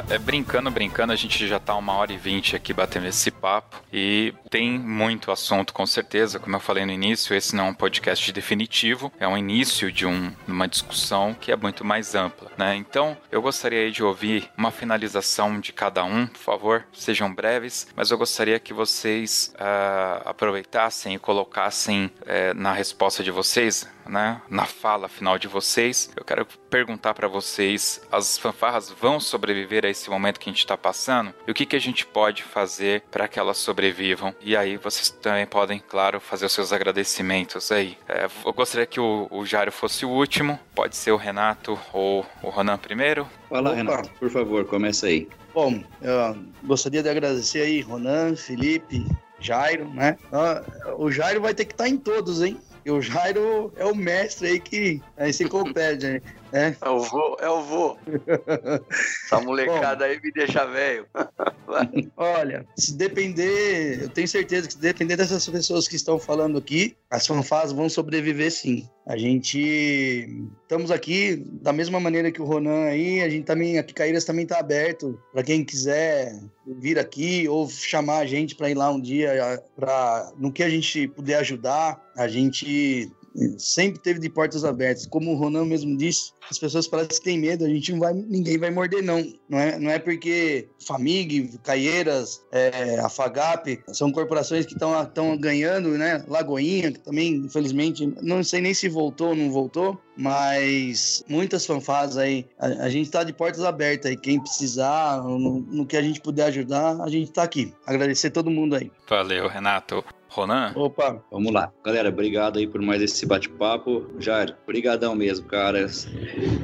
é, brincando, brincando, a gente já tá uma hora e vinte aqui batendo esse papo e tem muito assunto, com certeza. Como eu falei no início, esse não é um podcast definitivo, é um início de um, uma discussão que é muito mais ampla, né? Então, eu gostaria de ouvir uma finalização de cada um, por favor, sejam breves, mas eu gostaria que vocês uh, aproveitassem e colocassem uh, na resposta de vocês né, na fala final de vocês, eu quero perguntar para vocês: as fanfarras vão sobreviver a esse momento que a gente está passando? E o que, que a gente pode fazer para que elas sobrevivam? E aí vocês também podem, claro, fazer os seus agradecimentos aí. É, eu gostaria que o, o Jário fosse o último, pode ser o Renato ou o Ronan primeiro. Fala, Renato, por favor, começa aí. Bom, eu gostaria de agradecer aí, Ronan, Felipe, Jairo, né? O Jairo vai ter que estar tá em todos, hein? E o Jairo é o mestre aí que é enciclopédia, né? É é o vô. Essa molecada Bom, aí me deixa velho. olha, se depender, eu tenho certeza que se depender dessas pessoas que estão falando aqui, as fanfás vão sobreviver sim. A gente estamos aqui da mesma maneira que o Ronan aí, a gente também, a Picaíras também tá aberto para quem quiser vir aqui ou chamar a gente para ir lá um dia para no que a gente puder ajudar. A gente sempre teve de portas abertas. Como o Ronan mesmo disse, as pessoas parecem que têm medo, a gente não vai, ninguém vai morder, não. Não é, não é porque Famig, Caieiras, é, a Fagap são corporações que estão ganhando, né? Lagoinha, que também, infelizmente, não sei nem se voltou ou não voltou, mas muitas fanfases aí. A, a gente está de portas abertas aí. Quem precisar, no, no, que a gente puder ajudar, a gente está aqui. Agradecer todo mundo aí. Valeu, Renato. Ronan? Opa, vamos lá. Galera, obrigado aí por mais esse bate-papo. Jair, brigadão mesmo, cara,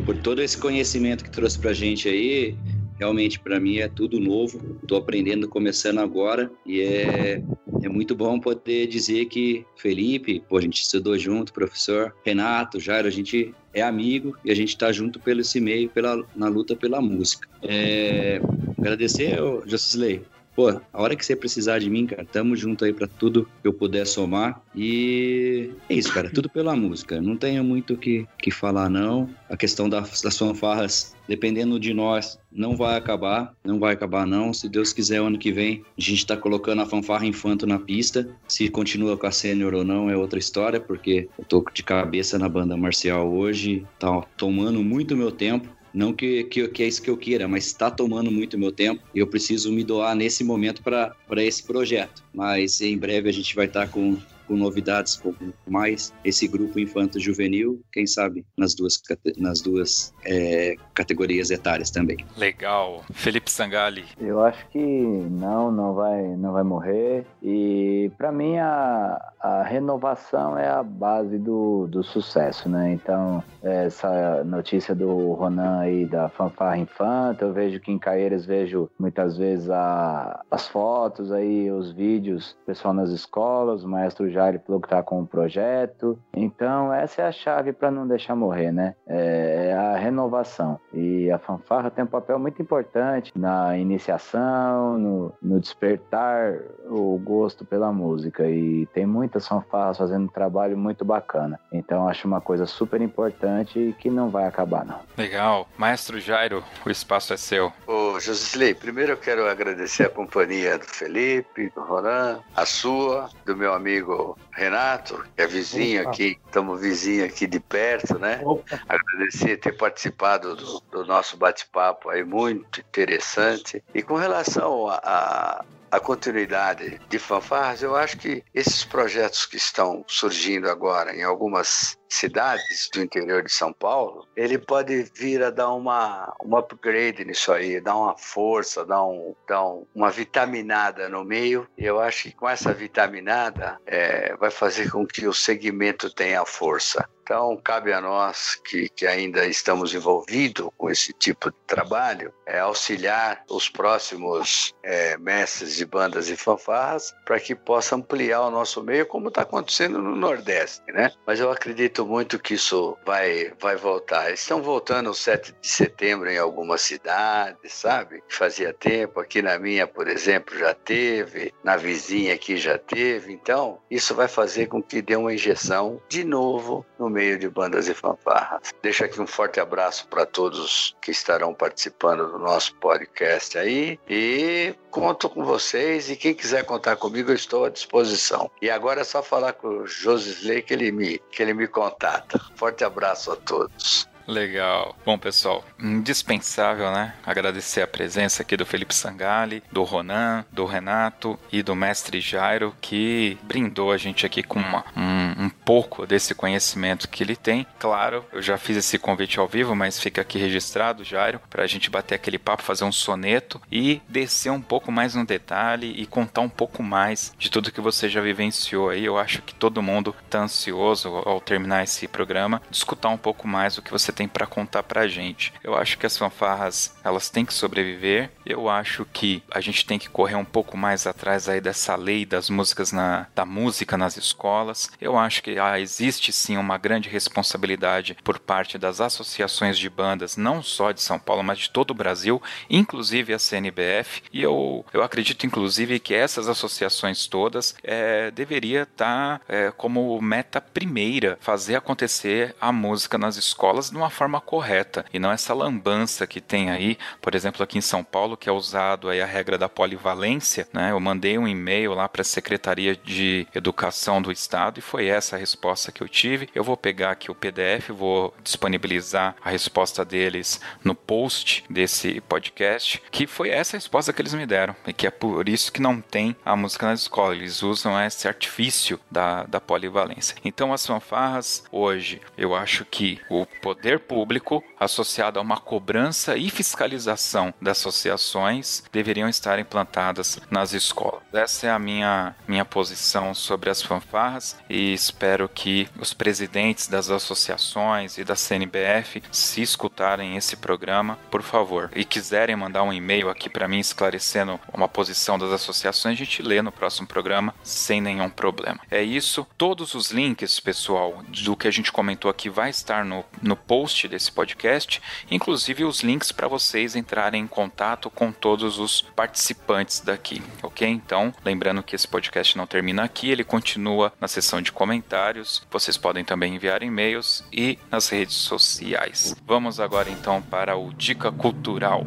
por todo esse conhecimento que trouxe pra gente aí. Realmente, para mim, é tudo novo. Estou aprendendo, começando agora. E é, é muito bom poder dizer que Felipe, pô, a gente estudou junto, professor Renato, Jairo, a gente é amigo e a gente está junto pelo esse meio, pela, na luta pela música. É, agradecer, Josisley, Pô, a hora que você precisar de mim, cara, tamo junto aí para tudo que eu puder somar. E é isso, cara, tudo pela música. Não tenho muito o que, que falar, não. A questão das, das fanfarras, dependendo de nós, não vai acabar. Não vai acabar, não. Se Deus quiser, ano que vem, a gente tá colocando a fanfarra infanto na pista. Se continua com a sênior ou não é outra história, porque eu tô de cabeça na banda marcial hoje, tá tomando muito meu tempo. Não que, que, que, é isso que eu queira, mas está tomando muito meu tempo e eu preciso me doar nesse momento para esse projeto. Mas em breve a gente vai estar tá com com novidades com mais esse grupo infanto juvenil, quem sabe nas duas, nas duas é, categorias etárias também. Legal. Felipe Sangali. Eu acho que não, não vai, não vai morrer. E para mim a, a renovação é a base do, do sucesso, né? Então, essa notícia do Ronan aí da fanfarra infanta, eu vejo que em Caeiras vejo muitas vezes a, as fotos aí, os vídeos, pessoal nas escolas, o maestro Jair falou que tá com um projeto. Então, essa é a chave para não deixar morrer, né? É, é a renovação. E a fanfarra tem um papel muito importante na iniciação, no, no despertar o gosto pela música. E tem muitas fanfarras fazendo um trabalho muito bacana. Então, acho uma coisa super importante que não vai acabar, não. Legal. Maestro Jairo, o espaço é seu. Ô, Josilei, primeiro eu quero agradecer a companhia do Felipe, do Ronan, a sua, do meu amigo Renato, que é vizinho Opa. aqui, estamos vizinho aqui de perto, né? Opa. Agradecer ter participado do, do nosso bate-papo aí, muito interessante. E com relação a, a continuidade de fanfarras, eu acho que esses projetos que estão surgindo agora em algumas cidades do interior de São Paulo, ele pode vir a dar uma, uma upgrade nisso aí, dar uma força, dar, um, dar um, uma vitaminada no meio. E eu acho que com essa vitaminada é, vai fazer com que o segmento tenha força. Então, cabe a nós que, que ainda estamos envolvidos com esse tipo de trabalho, é auxiliar os próximos é, mestres de bandas e fanfarras para que possa ampliar o nosso meio, como está acontecendo no Nordeste, né? Mas eu acredito muito que isso vai, vai voltar. Estão voltando o 7 de setembro em algumas cidades, sabe? Fazia tempo, aqui na minha, por exemplo, já teve, na vizinha aqui já teve. Então, isso vai fazer com que dê uma injeção de novo no meio de bandas e fanfarras. Deixo aqui um forte abraço para todos que estarão participando do nosso podcast aí e conto com vocês e quem quiser contar comigo eu estou à disposição. E agora é só falar com o Josisley que ele me que ele me contata. Forte abraço a todos. Legal. Bom, pessoal, indispensável, né? Agradecer a presença aqui do Felipe Sangali, do Ronan, do Renato e do mestre Jairo, que brindou a gente aqui com uma, um, um, pouco desse conhecimento que ele tem. Claro, eu já fiz esse convite ao vivo, mas fica aqui registrado, Jairo, para a gente bater aquele papo, fazer um soneto e descer um pouco mais no detalhe e contar um pouco mais de tudo que você já vivenciou aí. Eu acho que todo mundo tá ansioso ao terminar esse programa de escutar um pouco mais o que você tem para contar pra gente. Eu acho que as fanfarras, elas têm que sobreviver. Eu acho que a gente tem que correr um pouco mais atrás aí dessa lei das músicas na da música nas escolas. Eu acho que ah, existe sim uma grande responsabilidade por parte das associações de bandas, não só de São Paulo, mas de todo o Brasil, inclusive a CNBF. E eu, eu acredito inclusive que essas associações todas é, deveria estar tá, é, como meta primeira fazer acontecer a música nas escolas de uma uma forma correta e não essa lambança que tem aí, por exemplo, aqui em São Paulo, que é usado aí a regra da polivalência, né? Eu mandei um e-mail lá para a Secretaria de Educação do Estado e foi essa a resposta que eu tive. Eu vou pegar aqui o PDF, vou disponibilizar a resposta deles no post desse podcast, que foi essa a resposta que eles me deram, e que é por isso que não tem a música nas escolas. Eles usam esse artifício da, da polivalência. Então, as fanfarras, hoje, eu acho que o poder poder público, associado a uma cobrança e fiscalização das associações, deveriam estar implantadas nas escolas. Essa é a minha, minha posição sobre as fanfarras e espero que os presidentes das associações e da CNBF, se escutarem esse programa, por favor, e quiserem mandar um e-mail aqui para mim esclarecendo uma posição das associações, a gente lê no próximo programa sem nenhum problema. É isso. Todos os links, pessoal, do que a gente comentou aqui vai estar no, no post post desse podcast, inclusive os links para vocês entrarem em contato com todos os participantes daqui, ok? Então, lembrando que esse podcast não termina aqui, ele continua na seção de comentários. Vocês podem também enviar e-mails e nas redes sociais. Vamos agora então para o Dica Cultural.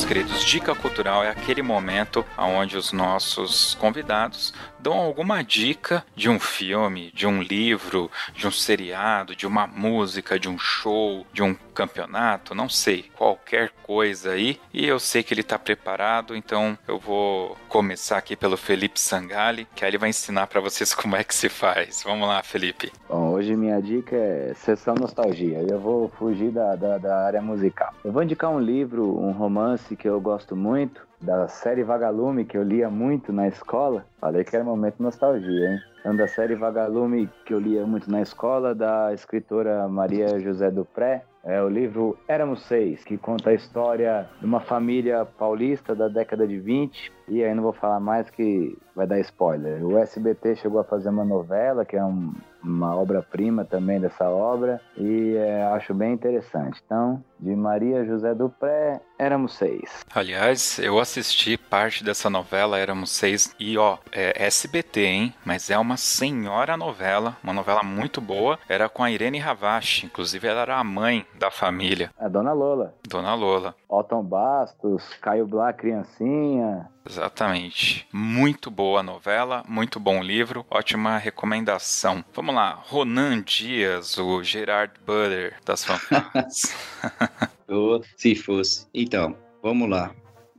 Meus queridos. Dica cultural é aquele momento onde os nossos convidados dão alguma dica de um filme, de um livro, de um seriado, de uma música, de um show, de um campeonato, não sei, qualquer coisa aí. E eu sei que ele está preparado, então eu vou começar aqui pelo Felipe Sangali, que aí ele vai ensinar para vocês como é que se faz. Vamos lá, Felipe. Bom, hoje minha dica é sessão nostalgia. Eu vou fugir da, da, da área musical. Eu vou indicar um livro, um romance que eu gosto muito, da série Vagalume, que eu lia muito na escola. Falei que era momento nostalgia, hein? É da série Vagalume, que eu lia muito na escola, da escritora Maria José Dupré. É o livro Éramos Seis, que conta a história de uma família paulista da década de 20. E aí não vou falar mais que vai dar spoiler. O SBT chegou a fazer uma novela, que é um, uma obra-prima também dessa obra, e é, acho bem interessante. Então, de Maria José Dupré, Éramos Seis. Aliás, eu assisti parte dessa novela, Éramos Seis, e ó, é SBT, hein? Mas é uma senhora novela, uma novela muito boa. Era com a Irene Ravache, inclusive ela era a mãe da família. A Dona Lola. Dona Lola. Otton Bastos, Caio Blá, criancinha. Exatamente. Muito boa novela, muito bom livro, ótima recomendação. Vamos lá, Ronan Dias, o Gerard Butler das fanfarras. oh, se fosse. Então, vamos lá.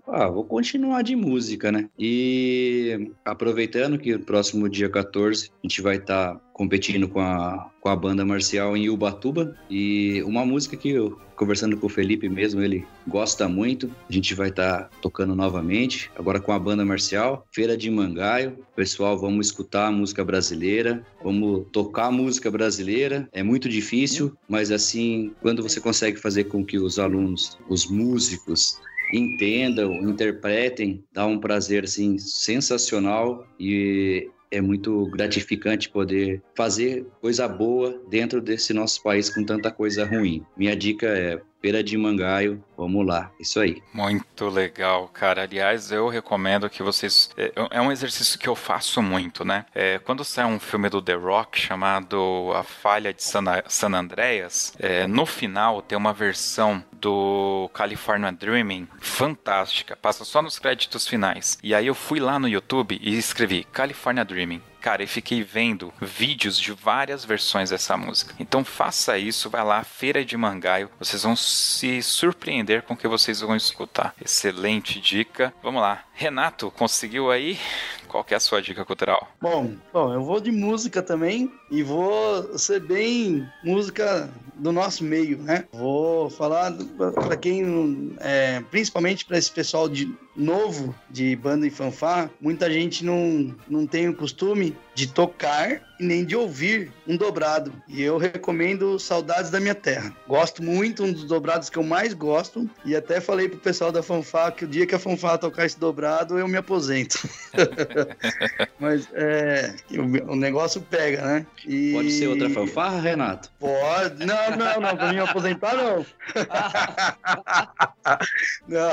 Ah, vou continuar de música, né? E aproveitando que o próximo dia 14 a gente vai estar tá competindo com a, com a banda marcial em Ubatuba e uma música que eu conversando com o Felipe mesmo, ele gosta muito. A gente vai estar tá tocando novamente, agora com a banda marcial, Feira de Mangaio. Pessoal, vamos escutar a música brasileira, vamos tocar a música brasileira. É muito difícil, mas assim, quando você consegue fazer com que os alunos, os músicos, entendam, interpretem, dá um prazer assim sensacional e é muito gratificante poder fazer coisa boa dentro desse nosso país com tanta coisa ruim. Minha dica é Feira de Mangaio, vamos lá, isso aí. Muito legal, cara. Aliás, eu recomendo que vocês. É, é um exercício que eu faço muito, né? É, quando sai um filme do The Rock chamado A Falha de San, San Andreas, é, no final tem uma versão do California Dreaming fantástica, passa só nos créditos finais. E aí eu fui lá no YouTube e escrevi California Dreaming. Cara, e fiquei vendo vídeos de várias versões dessa música. Então faça isso, vai lá, Feira de Mangaio, vocês vão se surpreender com o que vocês vão escutar. Excelente dica. Vamos lá. Renato, conseguiu aí? Qual é a sua dica cultural? Bom, bom, eu vou de música também e vou ser bem música do nosso meio, né? Vou falar para quem, é, principalmente para esse pessoal de novo de banda e fanfar, muita gente não, não tem o costume de tocar e nem de ouvir um dobrado. E eu recomendo Saudades da Minha Terra. Gosto muito, um dos dobrados que eu mais gosto. E até falei pro pessoal da fanfar que o dia que a fanfar tocar esse dobrado, eu me aposento. Mas é, o, o, negócio pega, né? E... Pode ser outra fanfarra, Renato? Pode. Não, não, não. Pra mim aposentar, não. não,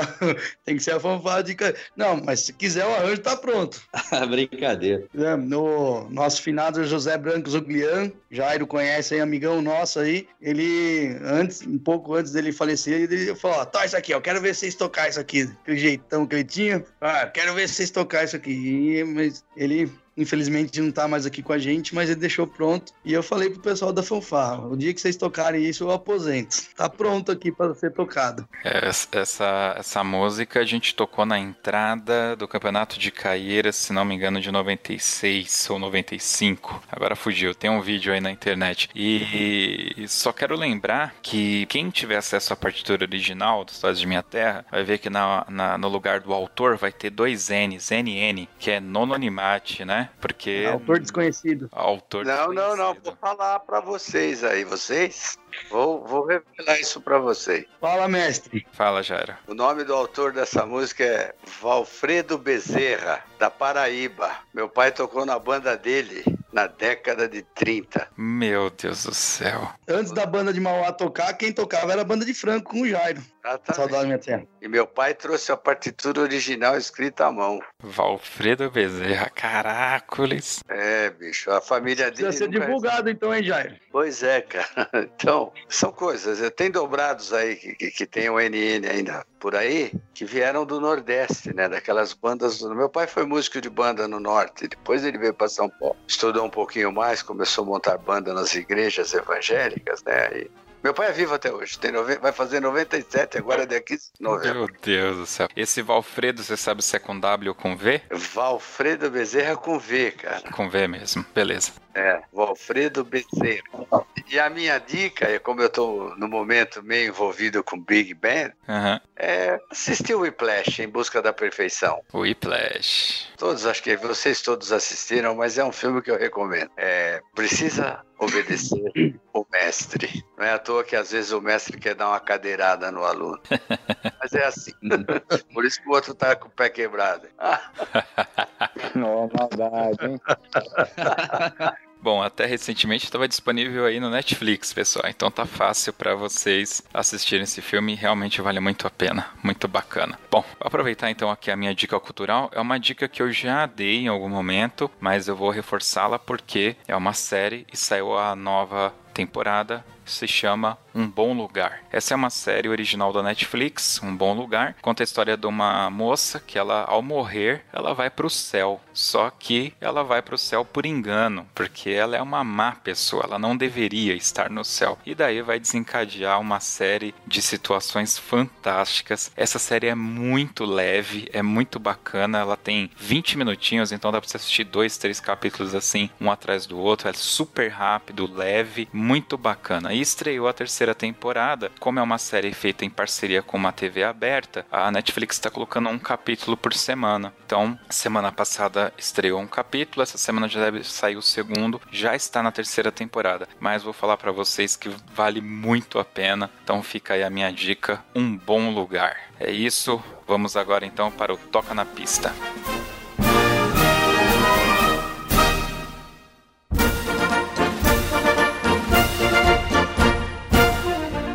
tem que ser a fanfarra de... Não, mas se quiser o arranjo tá pronto. Brincadeira. É, no nosso finado José Branco Zuglian, Jairo conhece aí, amigão nosso aí, ele, antes, um pouco antes dele falecer, ele falou, ó, tá isso aqui, ó, quero ver vocês tocar isso aqui, aquele jeitão que ele tinha, ah, quero ver vocês tocar isso aqui. E, mas ele Infelizmente não tá mais aqui com a gente, mas ele deixou pronto. E eu falei pro pessoal da fanfarra: o dia que vocês tocarem isso, eu aposento. Tá pronto aqui para ser tocado. É, essa, essa música a gente tocou na entrada do Campeonato de Caieiras, se não me engano, de 96 ou 95. Agora fugiu, tem um vídeo aí na internet. E só quero lembrar que quem tiver acesso à partitura original do Estados de Minha Terra vai ver que na, na, no lugar do autor vai ter dois N's, NN, que é nononimate, né? Porque. Autor desconhecido. Autor não, desconhecido. não, não. Vou falar para vocês aí. Vocês Vou, vou revelar isso para vocês. Fala, mestre. Fala, Jairo. O nome do autor dessa música é Valfredo Bezerra, da Paraíba. Meu pai tocou na banda dele na década de 30. Meu Deus do céu. Antes da banda de Mauá tocar, quem tocava era a banda de Franco com o Jairo. Saudade minha terra. E meu pai trouxe a partitura original escrita à mão. Valfredo Bezerra, caracoles. É, bicho, a família dele. Precisa ser divulgado então, hein, Jairo? Pois é, cara. Então, são coisas. Tem dobrados aí que, que, que tem o NN ainda por aí, que vieram do Nordeste, né? Daquelas bandas. Meu pai foi músico de banda no Norte, depois ele veio para São Paulo. Estudou um pouquinho mais, começou a montar banda nas igrejas evangélicas, né? E meu pai é vivo até hoje, tem nove... vai fazer 97 agora daqui novembro. Meu Deus do céu. Esse Valfredo, você sabe se é com W ou com V? Valfredo Bezerra com V, cara. Com V mesmo, beleza. É, Valfredo Bezerra. E a minha dica, é como eu estou no momento meio envolvido com Big Band, uhum. é assistir o Whiplash em busca da perfeição. Whiplash. Todos, acho que vocês todos assistiram, mas é um filme que eu recomendo. É, precisa obedecer o mestre. Não é à toa que às vezes o mestre quer dar uma cadeirada no aluno. Mas é assim. Por isso que o outro tá com o pé quebrado. Não, maldade, hein? Bom, até recentemente estava disponível aí no Netflix, pessoal. Então tá fácil para vocês assistirem esse filme. Realmente vale muito a pena, muito bacana. Bom, vou aproveitar então aqui a minha dica cultural. É uma dica que eu já dei em algum momento, mas eu vou reforçá-la porque é uma série e saiu a nova temporada se chama Um Bom Lugar. Essa é uma série original da Netflix, Um Bom Lugar, conta a história de uma moça que ela ao morrer, ela vai para o céu. Só que ela vai para o céu por engano, porque ela é uma má pessoa, ela não deveria estar no céu. E daí vai desencadear uma série de situações fantásticas. Essa série é muito leve, é muito bacana, ela tem 20 minutinhos, então dá para você assistir dois, três capítulos assim, um atrás do outro. É super rápido, leve, muito bacana. E estreou a terceira temporada, como é uma série feita em parceria com uma TV aberta, a Netflix está colocando um capítulo por semana. Então, semana passada estreou um capítulo, essa semana já deve sair o segundo, já está na terceira temporada. Mas vou falar para vocês que vale muito a pena. Então fica aí a minha dica, um bom lugar. É isso. Vamos agora então para o Toca na Pista.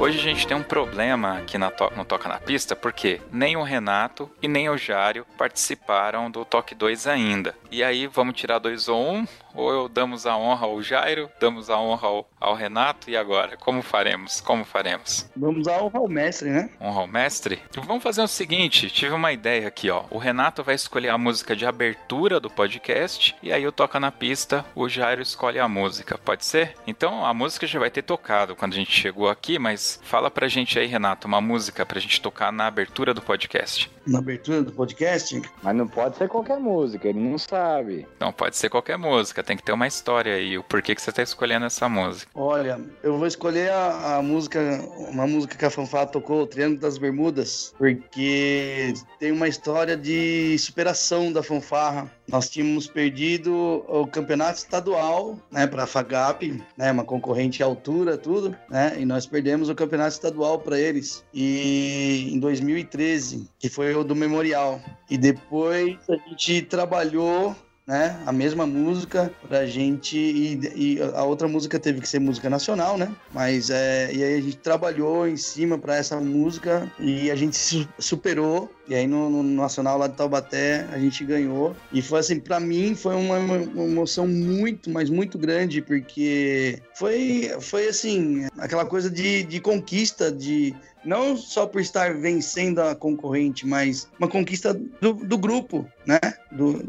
Hoje a gente tem um problema aqui na to no Toca na Pista, porque nem o Renato e nem o Jário participaram do Toque 2 ainda. E aí, vamos tirar dois ou um? Ou eu damos a honra ao Jairo, damos a honra ao, ao, Renato, e agora? Como faremos? Como faremos? Vamos a honra ao mestre, né? Honra ao mestre? Vamos fazer o seguinte, tive uma ideia aqui, ó. O Renato vai escolher a música de abertura do podcast, e aí eu toca na pista, o Jairo escolhe a música, pode ser? Então, a música já vai ter tocado quando a gente chegou aqui, mas fala pra gente aí, Renato, uma música pra gente tocar na abertura do podcast. Na abertura do podcast? Mas não pode ser qualquer música, ele não sabe. Não pode ser qualquer música, tem que ter uma história aí. O porquê que você tá escolhendo essa música? Olha, eu vou escolher a, a música, uma música que a Fanfá tocou, o Triângulo das Bermudas, porque tem uma história de superação da fanfarra. Nós tínhamos perdido o campeonato estadual, né, para a FAGAP, né, uma concorrente à altura, tudo, né, e nós perdemos o campeonato estadual para eles. E em 2013, que foi o do Memorial. E depois a gente trabalhou né? A mesma música pra gente e, e, a outra música teve que ser música nacional, né? Mas é, e aí a gente trabalhou em cima para essa música e a gente superou e aí no, no, nacional lá de Taubaté a gente ganhou e foi assim para mim foi uma, uma, emoção muito, mas muito grande porque foi foi assim aquela coisa de, de conquista de não só por estar vencendo a concorrente, mas uma conquista do, do grupo, né? Do,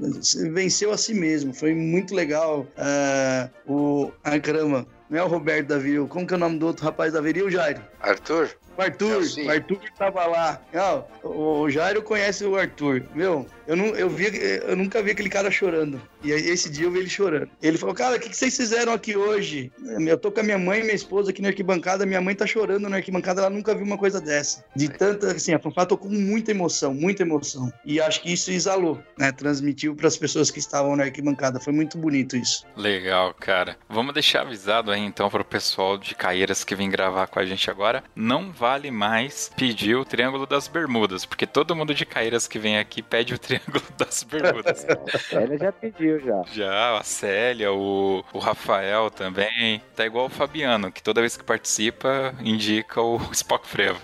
venceu a si mesmo. Foi muito legal. Uh, o. Ai, caramba. Não é o Roberto Davi, como que é o nome do outro rapaz da Veri? O Jairo. Arthur? O Arthur, o Arthur tava lá. Não, o Jairo conhece o Arthur. Meu, eu, não, eu, vi, eu nunca vi aquele cara chorando. E aí, esse dia eu vi ele chorando. Ele falou, cara, o que, que vocês fizeram aqui hoje? Eu tô com a minha mãe e minha esposa aqui na arquibancada. Minha mãe tá chorando na arquibancada. Ela nunca viu uma coisa dessa. De tanta, assim, a fanfá tocou com muita emoção, muita emoção. E acho que isso exalou, né? Transmitiu para as pessoas que estavam na arquibancada. Foi muito bonito isso. Legal, cara. Vamos deixar avisado aí então pro pessoal de Caeiras que vem gravar com a gente agora. Não vale mais pedir o Triângulo das Bermudas, porque todo mundo de Caeiras que vem aqui pede o Triângulo das Bermudas. a Célia já pediu, já. Já, a Célia, o, o Rafael também. Tá igual o Fabiano, que toda vez que participa, indica o Spock Frevo.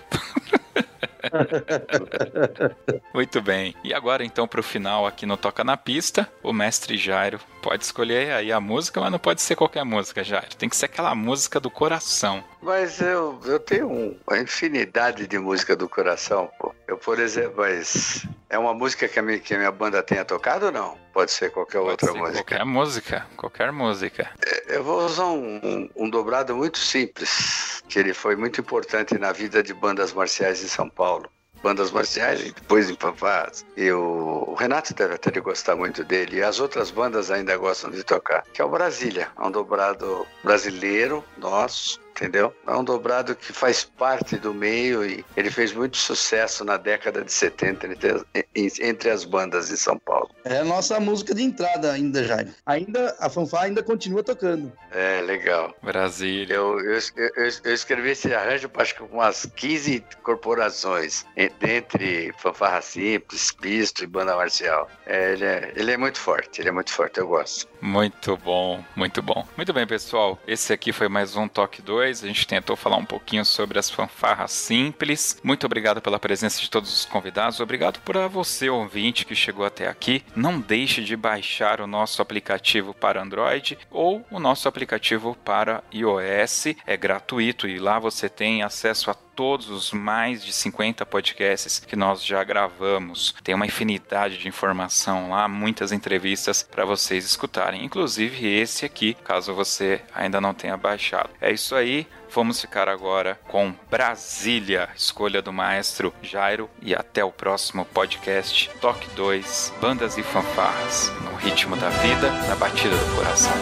Muito bem. E agora então para o final aqui no Toca na Pista, o mestre Jairo pode escolher aí a música, mas não pode ser qualquer música, Jairo. Tem que ser aquela música do coração. Mas eu, eu tenho uma infinidade de música do coração, pô. Eu, por exemplo, mas é uma música que a minha, que a minha banda tenha tocado ou não? Pode ser qualquer Pode outra ser música. Qualquer música, qualquer música. É, eu vou usar um, um, um, dobrado muito simples, que ele foi muito importante na vida de bandas marciais em São Paulo. Bandas marciais e depois em Pavaz. E o, o Renato deve até gostar muito dele. E as outras bandas ainda gostam de tocar. Que é o Brasília. É um dobrado brasileiro, nosso, entendeu? É um dobrado que faz parte do meio e ele fez muito sucesso na década de 70 entre, entre as bandas de São Paulo. É a nossa música de entrada ainda, Jair. Ainda, a fanfá ainda continua tocando. É, legal. Brasília. Eu, eu, eu, eu escrevi esse arranjo, acho que com umas 15 corporações, entre fanfarra simples, pisto e banda marcial. É, ele, é, ele é muito forte, ele é muito forte, eu gosto. Muito bom, muito bom. Muito bem, pessoal. Esse aqui foi mais um Toque 2 2. A gente tentou falar um pouquinho sobre as fanfarras simples. Muito obrigado pela presença de todos os convidados. Obrigado por você, ouvinte, que chegou até aqui. Não deixe de baixar o nosso aplicativo para Android ou o nosso aplicativo para iOS. É gratuito e lá você tem acesso a todos os mais de 50 podcasts que nós já gravamos. Tem uma infinidade de informação lá, muitas entrevistas para vocês escutarem, inclusive esse aqui, caso você ainda não tenha baixado. É isso aí. Vamos ficar agora com Brasília, escolha do maestro Jairo, e até o próximo podcast Toque 2, Bandas e Fanfarras, no ritmo da vida, na batida do coração.